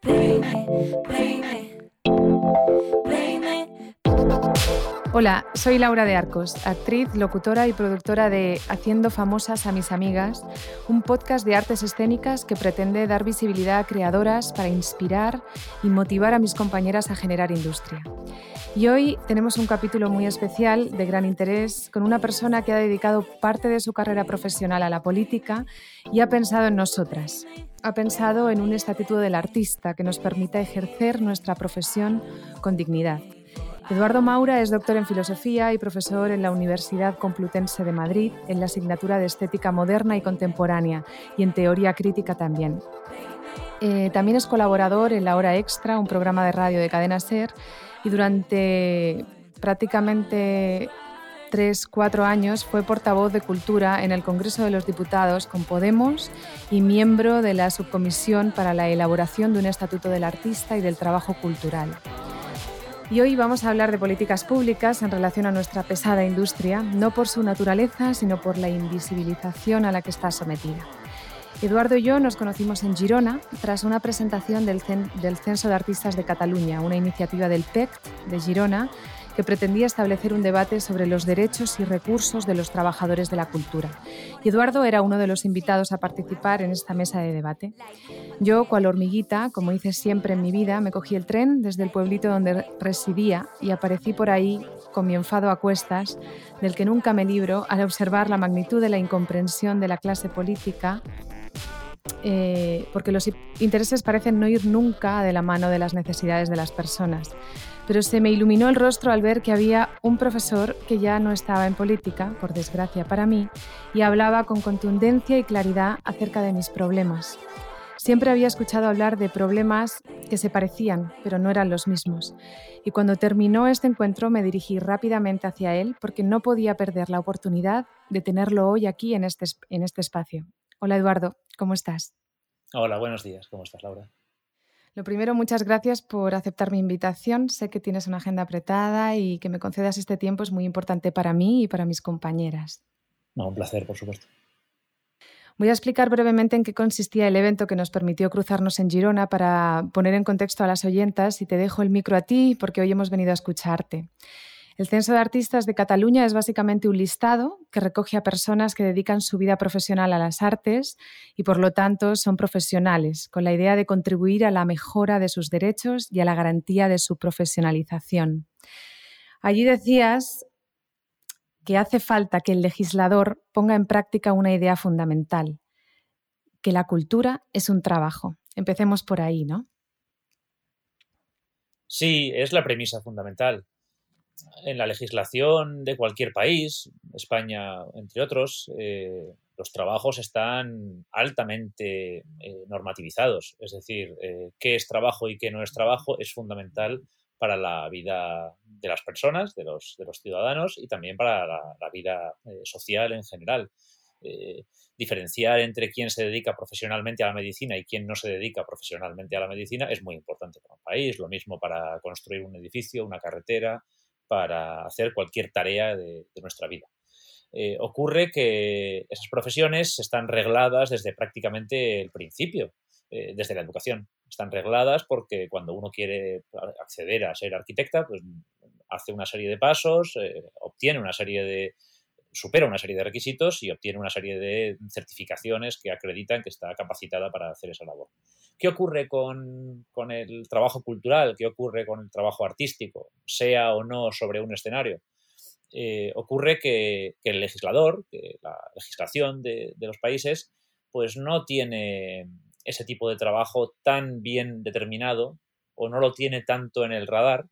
bring it, bring it, bring it. Hola, soy Laura de Arcos, actriz, locutora y productora de Haciendo famosas a mis amigas, un podcast de artes escénicas que pretende dar visibilidad a creadoras para inspirar y motivar a mis compañeras a generar industria. Y hoy tenemos un capítulo muy especial, de gran interés, con una persona que ha dedicado parte de su carrera profesional a la política y ha pensado en nosotras. Ha pensado en un estatuto del artista que nos permita ejercer nuestra profesión con dignidad. Eduardo Maura es doctor en filosofía y profesor en la Universidad Complutense de Madrid en la asignatura de Estética Moderna y Contemporánea y en Teoría Crítica también. Eh, también es colaborador en La Hora Extra, un programa de radio de Cadena Ser, y durante prácticamente tres, cuatro años fue portavoz de Cultura en el Congreso de los Diputados con Podemos y miembro de la Subcomisión para la elaboración de un Estatuto del Artista y del Trabajo Cultural. Y hoy vamos a hablar de políticas públicas en relación a nuestra pesada industria, no por su naturaleza, sino por la invisibilización a la que está sometida. Eduardo y yo nos conocimos en Girona tras una presentación del, Censo de Artistas de Cataluña, una iniciativa del PECT de Girona que pretendía establecer un debate sobre los derechos y recursos de los trabajadores de la cultura. Eduardo era uno de los invitados a participar en esta mesa de debate. Yo, cual hormiguita, como hice siempre en mi vida, me cogí el tren desde el pueblito donde residía y aparecí por ahí con mi enfado a cuestas, del que nunca me libro al observar la magnitud de la incomprensión de la clase política eh, porque los intereses parecen no ir nunca de la mano de las necesidades de las personas pero se me iluminó el rostro al ver que había un profesor que ya no estaba en política, por desgracia para mí, y hablaba con contundencia y claridad acerca de mis problemas. Siempre había escuchado hablar de problemas que se parecían, pero no eran los mismos. Y cuando terminó este encuentro me dirigí rápidamente hacia él porque no podía perder la oportunidad de tenerlo hoy aquí en este, este espacio. Hola Eduardo, ¿cómo estás? Hola, buenos días. ¿Cómo estás, Laura? Lo primero, muchas gracias por aceptar mi invitación. Sé que tienes una agenda apretada y que me concedas este tiempo es muy importante para mí y para mis compañeras. No, un placer, por supuesto. Voy a explicar brevemente en qué consistía el evento que nos permitió cruzarnos en Girona para poner en contexto a las oyentas y te dejo el micro a ti porque hoy hemos venido a escucharte. El Censo de Artistas de Cataluña es básicamente un listado que recoge a personas que dedican su vida profesional a las artes y por lo tanto son profesionales, con la idea de contribuir a la mejora de sus derechos y a la garantía de su profesionalización. Allí decías que hace falta que el legislador ponga en práctica una idea fundamental, que la cultura es un trabajo. Empecemos por ahí, ¿no? Sí, es la premisa fundamental en la legislación de cualquier país, España entre otros, eh, los trabajos están altamente eh, normativizados. Es decir, eh, qué es trabajo y qué no es trabajo es fundamental para la vida de las personas, de los, ciudadanos y también para la, vida social en general. diferenciar entre quién se dedica profesionalmente a la medicina y quién no se dedica profesionalmente a la medicina es muy importante para un país. Lo mismo para construir un edificio, una carretera, para hacer cualquier tarea de, nuestra vida. Eh, ocurre que esas profesiones están regladas desde prácticamente el principio, eh, desde la educación. Están regladas porque cuando uno quiere acceder a ser arquitecta, pues hace una serie de pasos, eh, obtiene una serie de, supera una serie de requisitos y obtiene una serie de certificaciones que acreditan que está capacitada para hacer esa labor. ¿Qué ocurre con, el trabajo cultural? ¿Qué ocurre con el trabajo artístico, sea o no sobre un escenario? Eh, ocurre que, el legislador, que la legislación de, de los países, pues no tiene ese tipo de trabajo tan bien determinado o no lo tiene tanto en el radar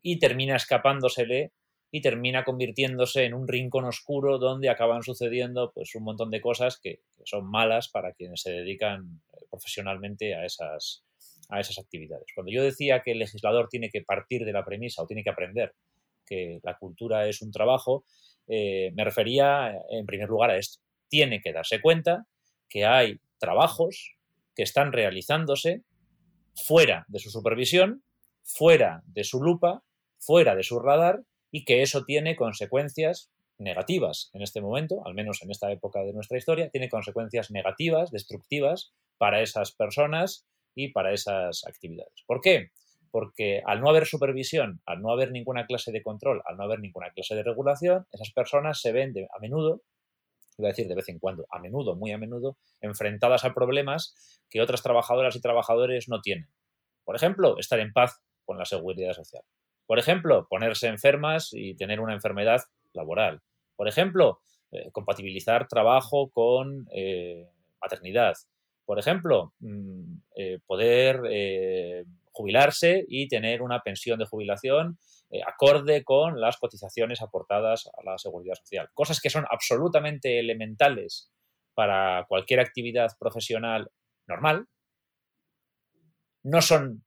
y termina escapándosele y termina convirtiéndose en un rincón oscuro donde acaban sucediendo pues un montón de cosas que, son malas para quienes se dedican eh, profesionalmente a esas, a esas actividades. Cuando yo decía que el legislador tiene que partir de la premisa o tiene que aprender que la cultura es un trabajo, eh, me refería en primer lugar a esto. Tiene que darse cuenta que hay trabajos que están realizándose fuera de su supervisión, fuera de su lupa, fuera de su radar y que eso tiene consecuencias negativas en este momento, al menos en esta época de nuestra historia, tiene consecuencias negativas, destructivas para esas personas y para esas actividades. ¿Por qué? Porque al no haber supervisión, al no haber ninguna clase de control, al no haber ninguna clase de regulación, esas personas se ven a menudo, iba a decir de vez en cuando, a menudo, muy a menudo, enfrentadas a problemas que otras trabajadoras y trabajadores no tienen. Por ejemplo, estar en paz con la seguridad social. Por ejemplo, ponerse enfermas y tener una enfermedad laboral. Por ejemplo, eh, compatibilizar trabajo con eh, maternidad. Por ejemplo, mm, eh, poder jubilarse y tener una pensión de jubilación acorde con las cotizaciones aportadas a la seguridad social. Cosas que son absolutamente elementales para cualquier actividad profesional normal, no son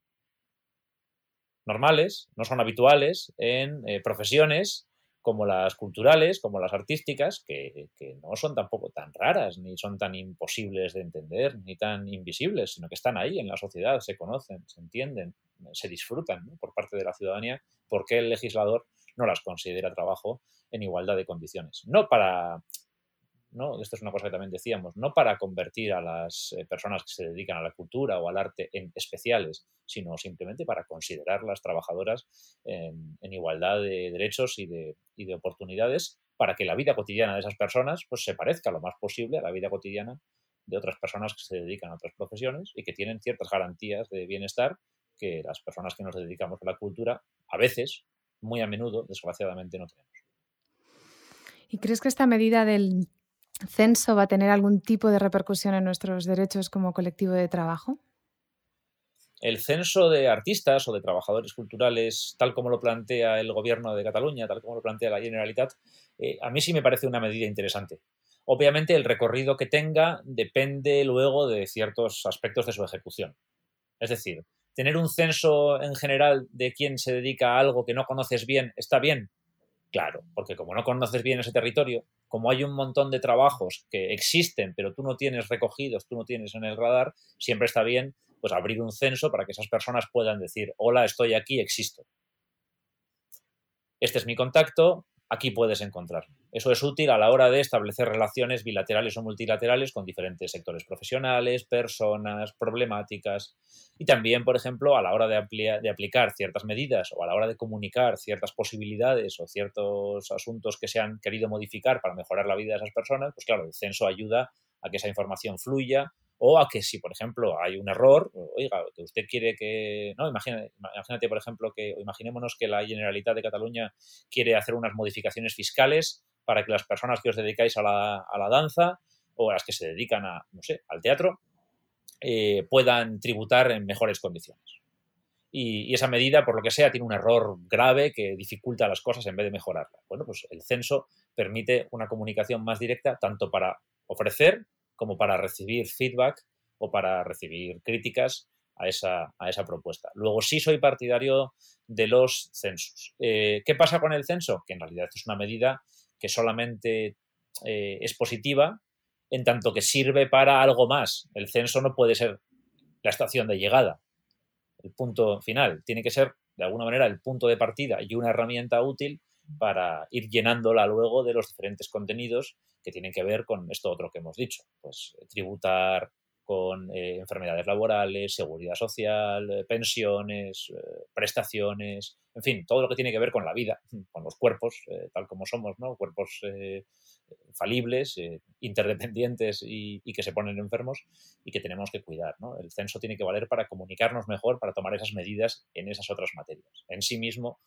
normales, no son habituales en profesiones como las culturales, como las artísticas, que, no son tampoco tan raras, ni son tan imposibles de entender, ni tan invisibles, sino que están ahí en la sociedad, se conocen, se entienden, se disfrutan por parte de la ciudadanía, porque el legislador no las considera trabajo en igualdad de condiciones. No para ¿no? Esto es una cosa que también decíamos, no para convertir a las eh, personas que se dedican a la cultura o al arte en especiales, sino simplemente para considerarlas trabajadoras en, igualdad de derechos y de, y de, oportunidades para que la vida cotidiana de esas personas pues, se parezca lo más posible a la vida cotidiana de otras personas que se dedican a otras profesiones y que tienen ciertas garantías de bienestar que las personas que nos dedicamos a la cultura a veces, muy a menudo, desgraciadamente, no tenemos. ¿Y crees que esta medida del censo va a tener algún tipo de repercusión en nuestros derechos como colectivo de trabajo? El censo de artistas o de trabajadores culturales, tal como lo plantea el gobierno de Cataluña, tal como lo plantea la Generalitat, eh, a mí sí me parece una medida interesante. Obviamente el recorrido que tenga depende luego de ciertos aspectos de su ejecución. Es decir, tener un censo en general de quién se dedica a algo que no conoces bien está bien, Claro, porque como no conoces bien ese territorio, como hay un montón de trabajos que existen, pero tú no tienes recogidos, tú no tienes en el radar, siempre está bien pues abrir un censo para que esas personas puedan decir, hola, estoy aquí, existo. Este es mi contacto, aquí puedes encontrar. Eso es útil a la hora de establecer relaciones bilaterales o multilaterales con diferentes sectores profesionales, personas, problemáticas y también, por ejemplo, a la hora de, de aplicar ciertas medidas o a la hora de comunicar ciertas posibilidades o ciertos asuntos que se han querido modificar para mejorar la vida de esas personas, pues claro, el censo ayuda a que esa información fluya o a que si, por ejemplo, hay un error, oiga, usted quiere que, no, imagínate, imagínate, por ejemplo, que, imaginémonos que la Generalitat de Cataluña quiere hacer unas modificaciones fiscales para que las personas que os dedicáis a la, a la danza o las que se dedican a, no sé, al teatro, eh, puedan tributar en mejores condiciones. Y, y, esa medida, por lo que sea, tiene un error grave que dificulta las cosas en vez de mejorarlas. Bueno, pues el censo permite una comunicación más directa tanto para ofrecer como para recibir feedback o para recibir críticas a esa, a esa propuesta. Luego sí soy partidario de los censos. Eh, ¿Qué pasa con el censo? Que en realidad es una medida que solamente eh, es positiva en tanto que sirve para algo más. El censo no puede ser la estación de llegada, el punto final. Tiene que ser, de alguna manera, el punto de partida y una herramienta útil para ir llenándola luego de los diferentes contenidos que tienen que ver con esto otro que hemos dicho, pues eh, tributar con eh, enfermedades laborales, seguridad social, eh, pensiones, prestaciones, en fin, todo lo que tiene que ver con la vida, con los cuerpos, tal como somos, ¿no? Cuerpos falibles, interdependientes y, y, que se ponen enfermos y que tenemos que cuidar, ¿no? El censo tiene que valer para comunicarnos mejor, para tomar esas medidas en esas otras materias. En sí mismo,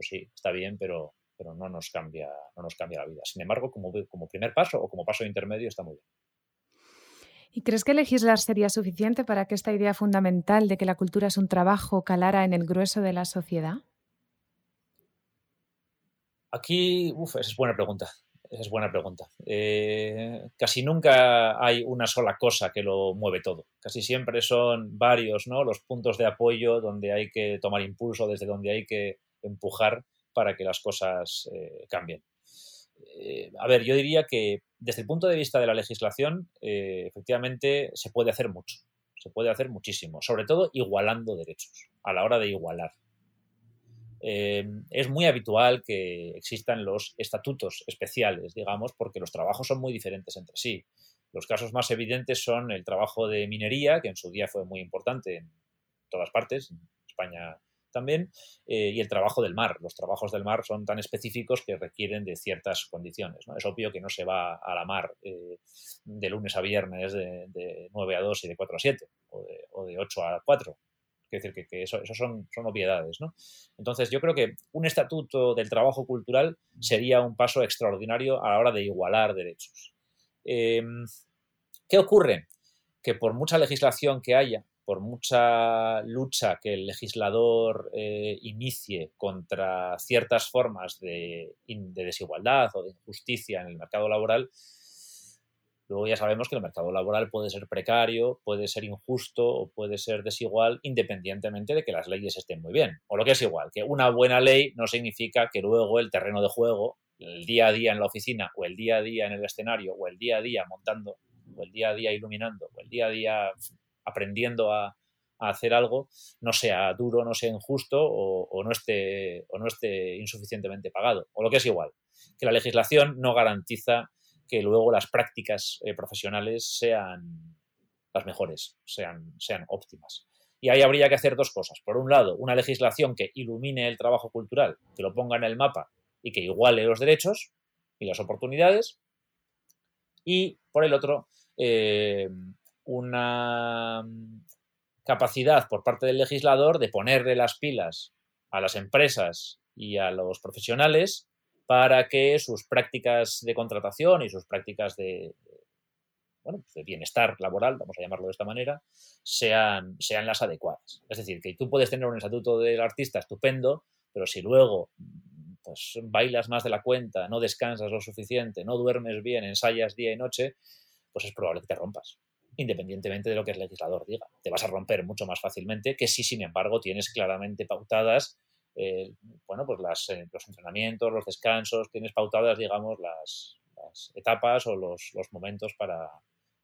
pues sí, está bien, pero pero no nos cambia, no nos cambia la vida. Sin embargo, como, como primer paso o como paso intermedio está muy bien. ¿Y crees que legislar sería suficiente para que esta idea fundamental de que la cultura es un trabajo calara en el grueso de la sociedad? Aquí, uff, esa es buena pregunta. Esa es buena pregunta. Eh, casi nunca hay una sola cosa que lo mueve todo. Casi siempre son varios ¿no? los puntos de apoyo donde hay que tomar impulso, desde donde hay que empujar para que las cosas eh, cambien. Eh, a ver, yo diría que desde el punto de vista de la legislación, eh, efectivamente se puede hacer mucho, se puede hacer muchísimo, sobre todo igualando derechos, a la hora de igualar. es muy habitual que existan los estatutos especiales, digamos, porque los trabajos son muy diferentes entre sí. Los casos más evidentes son el trabajo de minería, que en su día fue muy importante en todas partes, en España también, eh, y el trabajo del mar. Los trabajos del mar son tan específicos que requieren de ciertas condiciones. Es obvio que no se va a la mar eh, de lunes a viernes de, 9 a 2 y de 4 a 7, o de, 8 a 4. Es decir, que, eso, son, son, obviedades. Entonces, yo creo que un estatuto del trabajo cultural sería un paso extraordinario a la hora de igualar derechos. Em, ¿Qué ocurre? Que por mucha legislación que haya, por mucha lucha que el legislador eh, inicie contra ciertas formas de, desigualdad o de injusticia en el mercado laboral, luego ya sabemos que el mercado laboral puede ser precario, puede ser injusto o puede ser desigual independientemente de que las leyes estén muy bien. O lo que es igual, que una buena ley no significa que luego el terreno de juego, el día a día en la oficina o el día a día en el escenario o el día a día montando o el día a día iluminando o el día a día aprendiendo a, hacer algo no sea duro, no sea injusto o, no esté, o no esté insuficientemente pagado. O lo que es igual, que la legislación no garantiza que luego las prácticas eh, profesionales sean las mejores, sean, sean óptimas. Y ahí habría que hacer dos cosas. Por un lado, una legislación que ilumine el trabajo cultural, que lo ponga en el mapa y que iguale los derechos y las oportunidades. Y por el otro, eh, una mm, capacidad por parte del legislador de ponerle las pilas a las empresas y a los profesionales para que sus prácticas de contratación y sus prácticas de, bueno, pues de bienestar laboral, vamos a llamarlo de esta manera, sean, sean las adecuadas. Es decir, que tú puedes tener un estatuto del artista estupendo, pero si luego pues, bailas más de la cuenta, no descansas lo suficiente, no duermes bien, ensayas día y noche, pues es probable que te rompas independientemente de lo que el legislador diga. Te vas a romper mucho más fácilmente que si, sin embargo, tienes claramente pautadas eh, bueno, pues eh, los entrenamientos, los descansos, tienes pautadas, digamos, las, etapas o los, momentos para,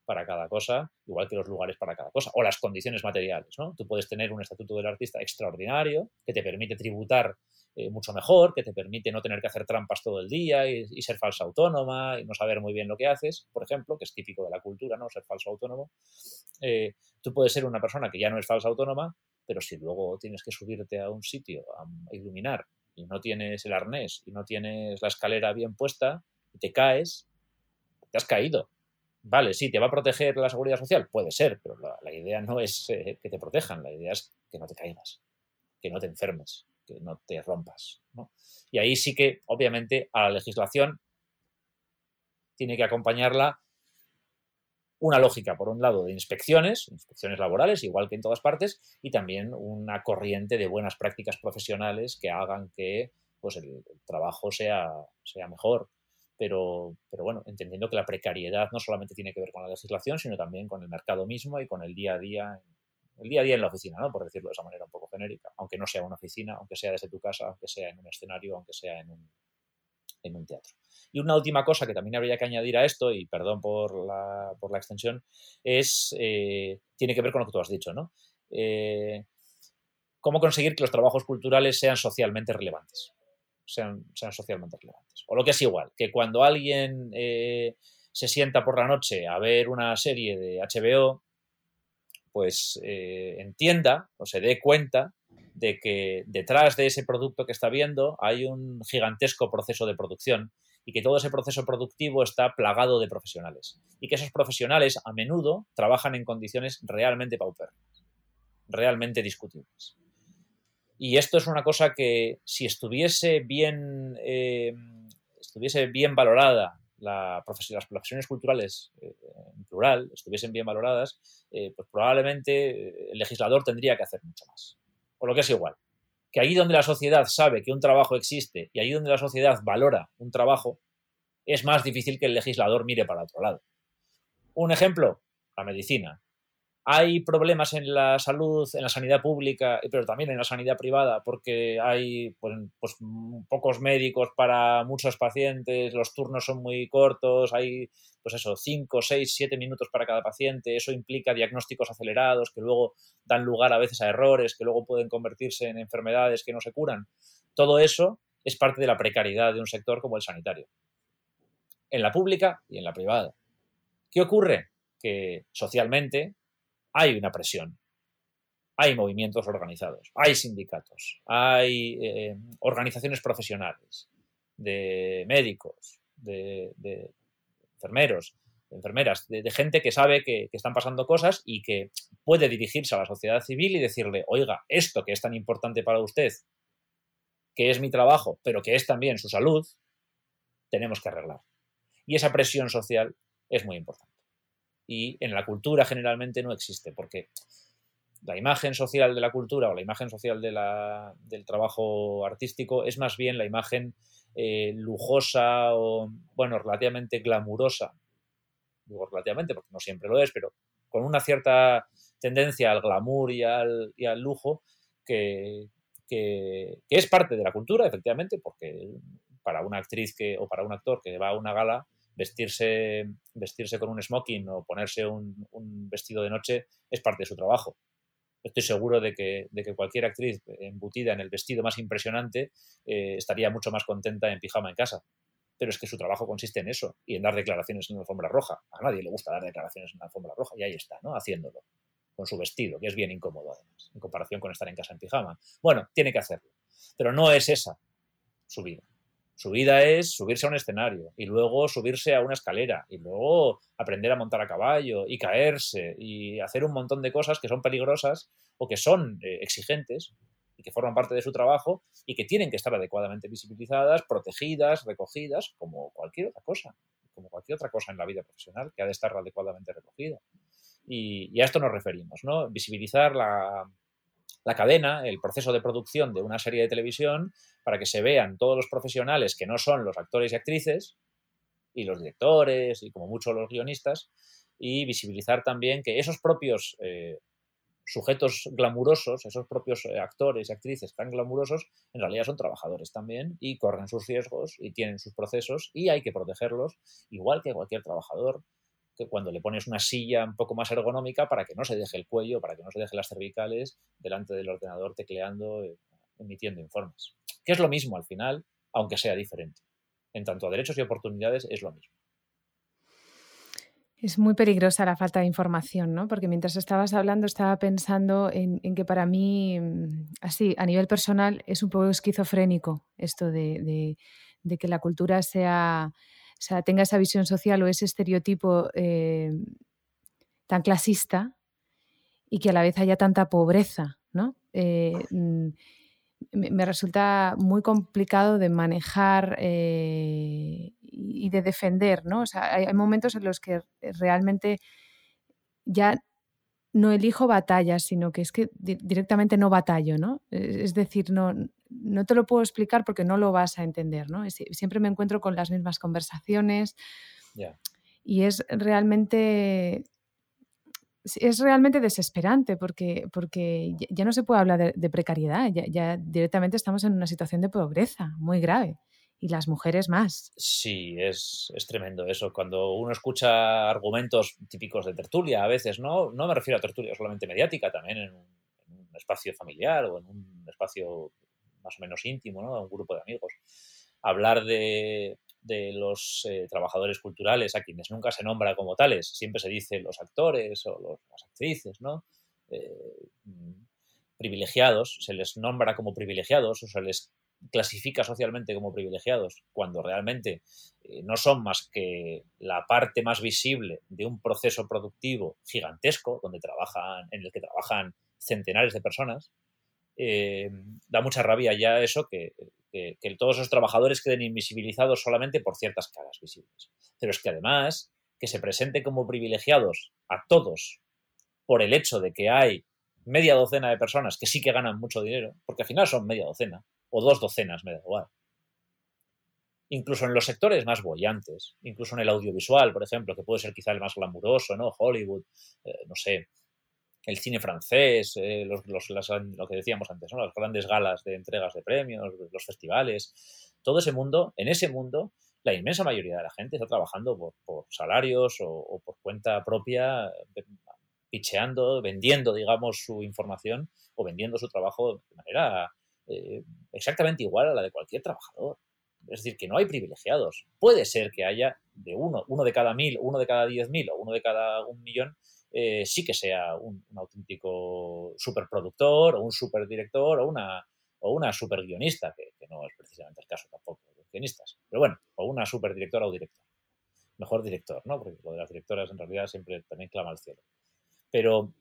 para, cada cosa, igual que los lugares para cada cosa, o las condiciones materiales. ¿no? Tú puedes tener un estatuto del artista extraordinario que te permite tributar eh, mucho mejor, que te permite no tener que hacer trampas todo el día y, ser falsa autónoma y no saber muy bien lo que haces, por ejemplo, que es típico de la cultura, ¿no? Ser falso autónomo. Eh, tú puedes ser una persona que ya no es falsa autónoma, pero si luego tienes que subirte a un sitio a, iluminar y no tienes el arnés y no tienes la escalera bien puesta y te caes, te has caído. Vale, sí, ¿te va a proteger la seguridad social? Puede ser, pero la, idea no es eh, que te protejan, la idea es que no te caigas, que no te enfermes que no te rompas. Y ahí sí que, obviamente, a la legislación tiene que acompañarla una lógica, por un lado, de inspecciones, inspecciones laborales, igual que en todas partes, y también una corriente de buenas prácticas profesionales que hagan que pues, el, trabajo sea, sea mejor. Pero, pero bueno, entendiendo que la precariedad no solamente tiene que ver con la legislación, sino también con el mercado mismo y con el día a día el día a día en la oficina, ¿no? por decirlo de esa manera un poco genérica, aunque no sea una oficina, aunque sea desde tu casa, aunque sea en un escenario, aunque sea en un, en un teatro. Y una última cosa que también habría que añadir a esto, y perdón por la, por la extensión, es, eh, tiene que ver con lo que tú has dicho, ¿no? Eh, cómo conseguir que los trabajos culturales sean socialmente relevantes. Sean, socialmente relevantes. O lo que es igual, que cuando alguien eh, se sienta por la noche a ver una serie de HBO, pues eh, entienda o se dé cuenta de que detrás de ese producto que está viendo hay un gigantesco proceso de producción y que todo ese proceso productivo está plagado de profesionales y que esos profesionales a menudo trabajan en condiciones realmente paupérrimas, realmente discutibles. Y esto es una cosa que si estuviese bien, eh, estuviese bien valorada las profesiones culturales eh, en plural estuviesen bien valoradas, eh, pues probablemente el legislador tendría que hacer mucho más. O lo que es igual, que ahí donde la sociedad sabe que un trabajo existe y ahí donde la sociedad valora un trabajo, es más difícil que el legislador mire para otro lado. Un ejemplo, la medicina. Hay problemas en la salud, en la sanidad pública, pero también en la sanidad privada, porque hay pues, pues, pocos médicos para muchos pacientes, los turnos son muy cortos, hay pues eso, 5, 6, 7 minutos para cada paciente, eso implica diagnósticos acelerados que luego dan lugar a veces a errores, que luego pueden convertirse en enfermedades que no se curan. Todo eso es parte de la precariedad de un sector como el sanitario, en la pública y en la privada. ¿Qué ocurre? Que socialmente hay una presión, hay movimientos organizados, hay sindicatos, hay eh, organizaciones profesionales de médicos, de, enfermeros, de enfermeras, de, gente que sabe que, que, están pasando cosas y que puede dirigirse a la sociedad civil y decirle, oiga, esto que es tan importante para usted, que es mi trabajo, pero que es también su salud, tenemos que arreglar. Y esa presión social es muy importante. Y en la cultura generalmente no existe, porque la imagen social de la cultura o la imagen social de la, del trabajo artístico es más bien la imagen eh, lujosa o, bueno, relativamente glamurosa. Digo relativamente porque no siempre lo es, pero con una cierta tendencia al glamour y al, y al lujo que, que, es parte de la cultura, efectivamente, porque para una actriz que, o para un actor que va a una gala, vestirse, vestirse con un smoking o ponerse un, vestido de noche es parte de su trabajo estoy seguro de que, de que, cualquier actriz embutida en el vestido más impresionante eh, estaría mucho más contenta en pijama en casa. Pero es que su trabajo consiste en eso y en dar declaraciones en la alfombra roja. A nadie le gusta dar declaraciones en la alfombra roja y ahí está, ¿no? Haciéndolo. Con su vestido, que es bien incómodo además, en comparación con estar en casa en pijama. Bueno, tiene que hacerlo. Pero no es esa su vida. Su vida es subirse a un escenario y luego subirse a una escalera y luego aprender a montar a caballo y caerse y hacer un montón de cosas que son peligrosas o que son eh, exigentes y que forman parte de su trabajo y que tienen que estar adecuadamente visibilizadas, protegidas, recogidas, como cualquier otra cosa, como cualquier otra cosa en la vida profesional que ha de estar adecuadamente recogida. Y, y a esto nos referimos, ¿no? Visibilizar la, la cadena, el proceso de producción de una serie de televisión, para que se vean todos los profesionales que no son los actores y actrices, y los directores, y como mucho los guionistas, y visibilizar también que esos propios eh, sujetos glamurosos, esos propios eh, actores y actrices tan glamurosos, en realidad son trabajadores también y corren sus riesgos y tienen sus procesos y hay que protegerlos, igual que cualquier trabajador que cuando le pones una silla un poco más ergonómica para que no se deje el cuello, para que no se deje las cervicales delante del ordenador tecleando, eh, emitiendo informes. Que es lo mismo al final, aunque sea diferente. En tanto a derechos y oportunidades es lo mismo. Es muy peligrosa la falta de información, ¿no? Porque mientras estabas hablando estaba pensando en, que para mí, mm, así, a nivel personal, es un poco esquizofrénico esto de que la cultura sea sea, tenga esa visión social o ese estereotipo eh, tan clasista y que a la vez haya tanta pobreza, ¿no? Eh, mm, me, resulta muy complicado de manejar eh, y de defender, ¿no? O sea, hay, momentos en los que realmente ya no elijo batallas, sino que es que directamente no batallo, ¿no? Es decir, no, no te lo puedo explicar porque no lo vas a entender, ¿no? Siempre me encuentro con las mismas conversaciones y es realmente es realmente desesperante porque, porque ya no se puede hablar de, precariedad, ya, directamente estamos en una situación de pobreza muy grave y las mujeres más. Sí, es, es, tremendo eso. Cuando uno escucha argumentos típicos de tertulia, a veces, no, no me refiero a tertulia solamente mediática, también en un, un espacio familiar o en un espacio más o menos íntimo, ¿no? un grupo de amigos. Hablar de, de los eh, trabajadores culturales, a quienes nunca se nombra como tales, siempre se dice los actores o los, las actrices, ¿no? Eh, privilegiados, se les nombra como privilegiados o se les clasifica socialmente como privilegiados, cuando realmente eh, no son más que la parte más visible de un proceso productivo gigantesco, donde trabajan, en el que trabajan centenares de personas, eh, da mucha rabia ya eso que, todos esos trabajadores queden invisibilizados solamente por ciertas caras visibles. Pero es que además que se presente como privilegiados a todos por el hecho de que hay media docena de personas que sí que ganan mucho dinero, porque al final son media docena, o dos docenas, me da igual. Incluso en los sectores más bollantes, incluso en el audiovisual, por ejemplo, que puede ser quizá el más glamuroso, ¿no? Hollywood, eh, no sé, el cine francés, eh, los, lo que decíamos antes, las grandes galas de entregas de premios, los festivales, todo ese mundo, en ese mundo, la inmensa mayoría de la gente está trabajando por, salarios o, por cuenta propia, picheando, vendiendo, digamos, su información o vendiendo su trabajo de manera eh, exactamente igual a la de cualquier trabajador. Es decir, que no hay privilegiados. Puede ser que haya de uno, uno de cada mil, uno de cada diez mil o uno de cada un millón, eh, sí que sea un, auténtico superproductor o un superdirector o una, o una super guionista, que, no es precisamente el caso tampoco de los guionistas, pero bueno, o una superdirectora o director. Mejor director, ¿no? Porque lo de las directoras en realidad siempre también clama al cielo. Pero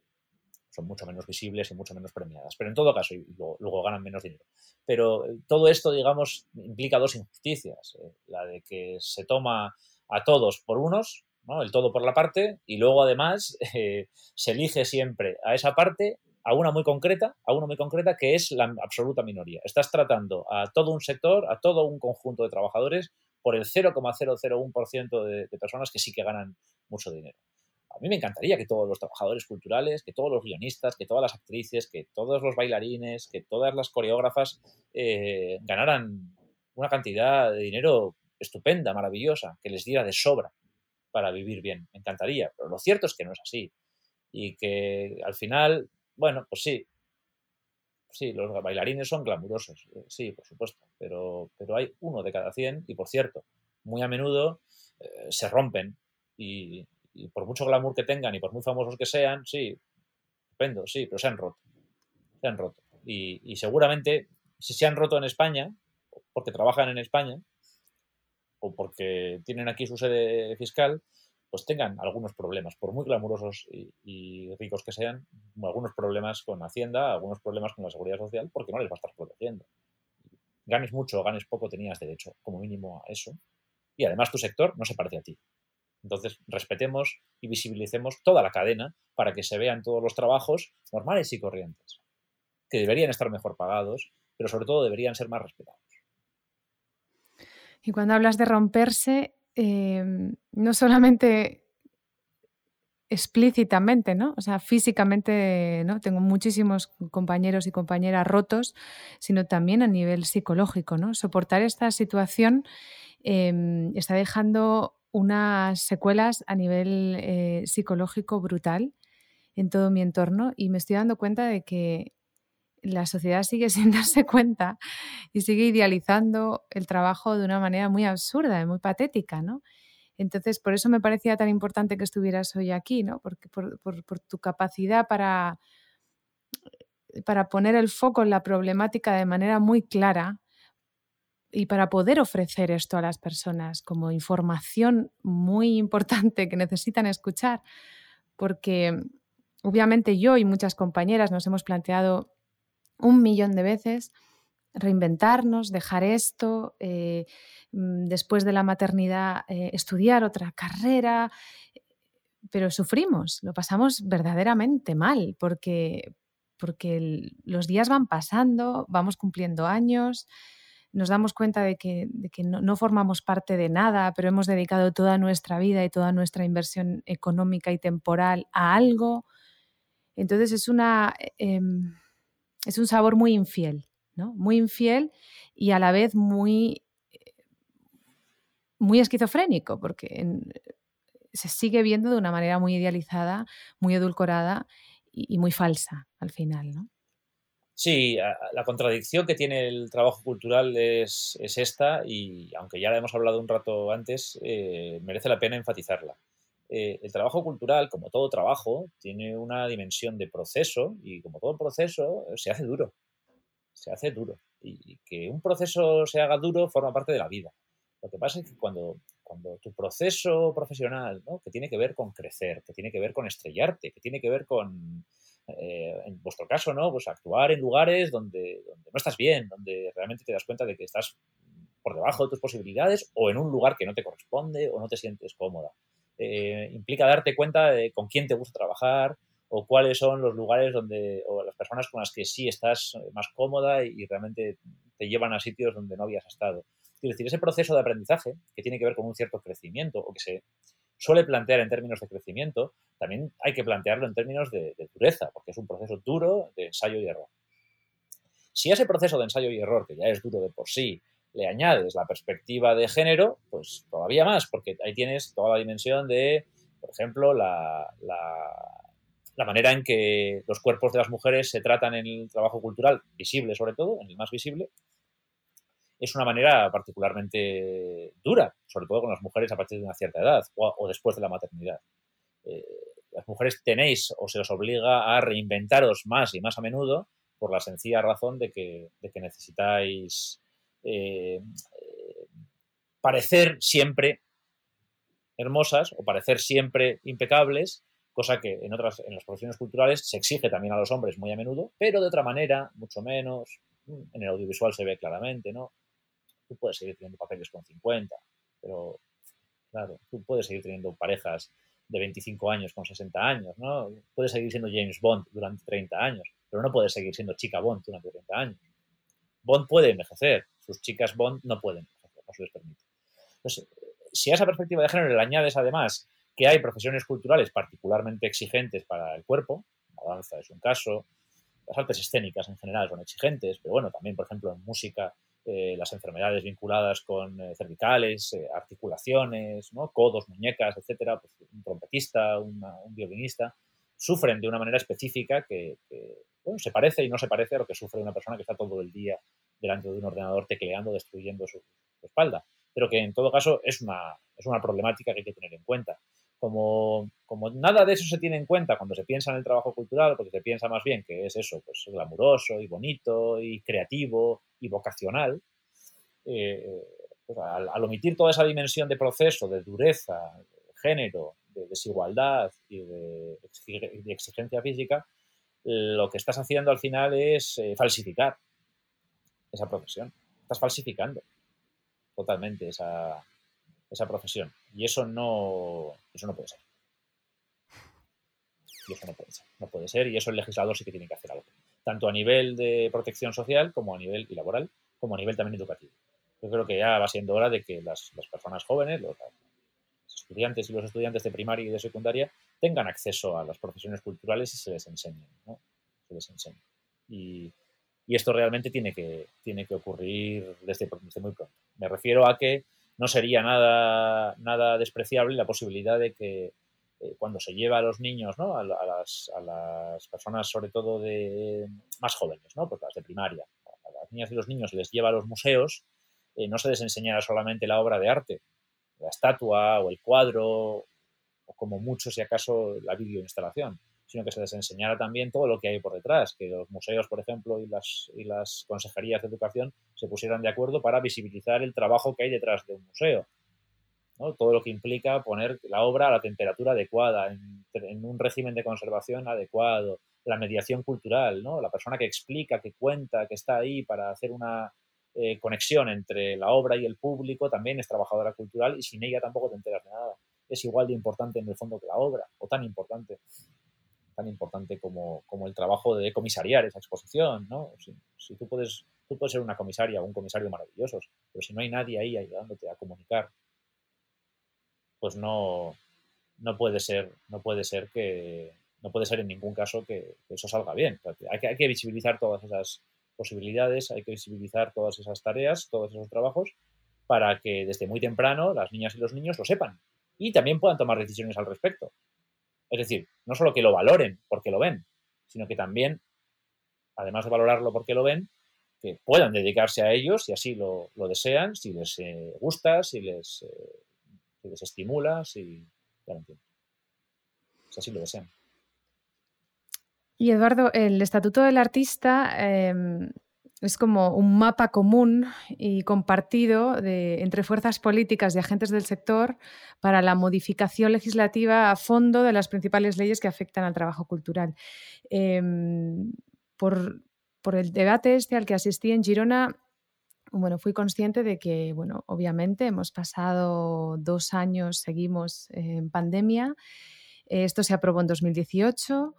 son mucho menos visibles y mucho menos premiadas. Pero en todo caso, luego, ganan menos dinero. Pero eh, todo esto, digamos, implica dos injusticias. Eh, la de que se toma a todos por unos, ¿no? el todo por la parte, y luego además eh, se elige siempre a esa parte, a una muy concreta, a una muy concreta que es la absoluta minoría. Estás tratando a todo un sector, a todo un conjunto de trabajadores por el 0,001% de, de personas que sí que ganan mucho dinero a mí me encantaría que todos los trabajadores culturales, que todos los guionistas, que todas las actrices, que todos los bailarines, que todas las coreógrafas eh, ganaran una cantidad de dinero estupenda, maravillosa, que les diera de sobra para vivir bien. Me encantaría, pero lo cierto es que no es así. Y que al final, bueno, pues sí, sí, los bailarines son glamurosos, eh, sí, por supuesto, pero, pero hay uno de cada cien y, por cierto, muy a menudo eh, se rompen y, y por mucho glamour que tengan y por muy famosos que sean, sí, estupendo, sí, pero se han roto. Se han roto. Y, seguramente, si se han roto en España, porque trabajan en España, o porque tienen aquí su sede fiscal, pues tengan algunos problemas, por muy glamurosos y, ricos que sean, algunos problemas con Hacienda, algunos problemas con la seguridad social, porque no les va a estar protegiendo. Ganes mucho o ganes poco, tenías derecho, como mínimo, a eso. Y además tu sector no se parece a ti. Entonces, respetemos y visibilicemos toda la cadena para que se vean todos los trabajos normales y corrientes, que deberían estar mejor pagados, pero sobre todo deberían ser más respetados. Y cuando hablas de romperse, em, no solamente explícitamente, ¿no? O sea, físicamente, ¿no? Tengo muchísimos compañeros y compañeras rotos, sino también a nivel psicológico, ¿no? Soportar esta situación em, está dejando unas secuelas a nivel eh, psicológico brutal en todo mi entorno y me estoy dando cuenta de que la sociedad sigue sin darse cuenta y sigue idealizando el trabajo de una manera muy absurda y muy patética, ¿no? Entonces, por eso me parecía tan importante que estuvieras hoy aquí, ¿no? Porque por, por tu capacidad para, para poner el foco en la problemática de manera muy clara y para poder ofrecer esto a las personas como información muy importante que necesitan escuchar, porque obviamente yo y muchas compañeras nos hemos planteado un millón de veces reinventarnos, dejar esto, eh, mm, después de la maternidad eh, estudiar otra carrera, pero sufrimos, lo pasamos verdaderamente mal porque, porque los días van pasando, vamos cumpliendo años, nos damos cuenta de que, no, formamos parte de nada, pero hemos dedicado toda nuestra vida y toda nuestra inversión económica y temporal a algo. Entonces es, una, em, un sabor muy infiel, ¿no? Muy infiel y a la vez muy, muy esquizofrénico, porque se sigue viendo de una manera muy idealizada, muy edulcorada y, y muy falsa al final, ¿no? Sí, la contradicción que tiene el trabajo cultural es, esta y aunque ya la hemos hablado un rato antes, eh, merece la pena enfatizarla. Eh, el trabajo cultural, como todo trabajo, tiene una dimensión de proceso y como todo proceso se hace duro, se hace duro. Y, que un proceso se haga duro forma parte de la vida. Lo que pasa es que cuando, cuando tu proceso profesional, que tiene que ver con crecer, que tiene que ver con estrellarte, que tiene que ver con eh, en vuestro caso, ¿no? Pues actuar en lugares donde, donde no estás bien, donde realmente te das cuenta de que estás por debajo de tus posibilidades o en un lugar que no te corresponde o no te sientes cómoda. Eh, implica darte cuenta de con quién te gusta trabajar o cuáles son los lugares donde o las personas con las que sí estás más cómoda y, realmente te llevan a sitios donde no habías estado. Es decir, ese proceso de aprendizaje que tiene que ver con un cierto crecimiento o que se suele plantear en términos de crecimiento, también hay que plantearlo en términos de, dureza, porque es un proceso duro de ensayo y error. Si a ese proceso de ensayo y error, que ya es duro de por sí, le añades la perspectiva de género, pues todavía más, porque ahí tienes toda la dimensión de, por ejemplo, la, la, manera en que los cuerpos de las mujeres se tratan en el trabajo cultural, visible sobre todo, en el más visible, es una manera particularmente dura, sobre todo con las mujeres a partir de una cierta edad o, después de la maternidad. Eh, las mujeres tenéis o se os obliga a reinventaros más y más a menudo por la sencilla razón de que, necesitáis eh, parecer siempre hermosas o parecer siempre impecables, cosa que en otras en las profesiones culturales se exige también a los hombres muy a menudo, pero de otra manera, mucho menos. En el audiovisual se ve claramente, ¿no? Tú puedes seguir teniendo papeles con 50, pero claro, tú puedes seguir teniendo parejas de 25 años con 60 años, ¿no? Puedes seguir siendo James Bond durante 30 años, pero no puedes seguir siendo chica Bond durante 30 años. Bond puede envejecer, sus chicas Bond no pueden envejecer, no se les permite. Entonces, si a esa perspectiva de género le añades además que hay profesiones culturales particularmente exigentes para el cuerpo, la danza es un caso, las artes escénicas en general son exigentes, pero bueno, también, por ejemplo, en música, eh, las enfermedades vinculadas con eh, cervicales, eh, articulaciones, ¿no? codos, muñecas, etcétera, pues un trompetista, un violinista, sufren de una manera específica que, bueno, se parece y no se parece a lo que sufre una persona que está todo el día delante de un ordenador tecleando, destruyendo su, espalda, pero que en todo caso es una, es una problemática que hay que tener en cuenta. Como, como, nada de eso se tiene en cuenta cuando se piensa en el trabajo cultural, porque se piensa más bien que es eso, pues glamuroso y bonito y creativo y vocacional, pues al, omitir toda esa dimensión de proceso, de dureza, de género, de desigualdad y de, exigencia física, lo que estás haciendo al final es eh, falsificar esa profesión. Estás falsificando totalmente esa, esa profesión. Y eso no, eso no puede ser. Y eso no puede ser. No puede ser y eso el legislador sí que tiene que hacer algo. Tanto a nivel de protección social como a nivel y laboral, como a nivel también educativo. Yo creo que ya va siendo hora de que las, personas jóvenes, los, estudiantes y los estudiantes de primaria y de secundaria tengan acceso a las profesiones culturales y se les enseñen. Se les y, esto realmente tiene que, tiene que ocurrir desde, desde muy pronto. Me refiero a que no sería nada, nada despreciable la posibilidad de que eh, cuando se lleva a los niños, ¿no? a, las, a, las, personas sobre todo de más jóvenes, ¿no? pues las de primaria, a las niñas y los niños se les lleva a los museos, eh, no se les enseñara solamente la obra de arte, la estatua o el cuadro, o como mucho si acaso la videoinstalación, sino que se les enseñara también todo lo que hay por detrás, que los museos, por ejemplo, y las, y las consejerías de educación se pusieran de acuerdo para visibilizar el trabajo que hay detrás de un museo. Todo lo que implica poner la obra a la temperatura adecuada, en, un régimen de conservación adecuado, la mediación cultural, ¿no? la persona que explica, que cuenta, que está ahí para hacer una eh, conexión entre la obra y el público, también es trabajadora cultural y sin ella tampoco te enteras de nada. Es igual de importante en el fondo que la obra, o tan importante tan importante como, como, el trabajo de comisariar esa exposición, ¿no? Si, tú, puedes, tú puedes ser una comisaria o un comisario maravillosos, pero si no hay nadie ahí ayudándote a comunicar, pues no, no puede ser, no puede ser que, no puede ser en ningún caso que, eso salga bien. hay, que, hay que visibilizar todas esas posibilidades, hay que visibilizar todas esas tareas, todos esos trabajos, para que desde muy temprano las niñas y los niños lo sepan y también puedan tomar decisiones al respecto. Es decir, no solo que lo valoren porque lo ven, sino que también, además de valorarlo porque lo ven, que puedan dedicarse a ellos si así lo, desean, si les eh, gusta, si les, eh, les estimula, si... Ya lo lo desean. Y Eduardo, el Estatuto del Artista em, es como un mapa común y compartido entre fuerzas políticas y agentes del sector para la modificación legislativa a fondo de las principales leyes que afectan al trabajo cultural. Em, por, el debate este al que asistí en Girona, bueno, fui consciente de que, bueno, obviamente hemos pasado dos años, seguimos en pandemia. Esto se aprobó en 2018.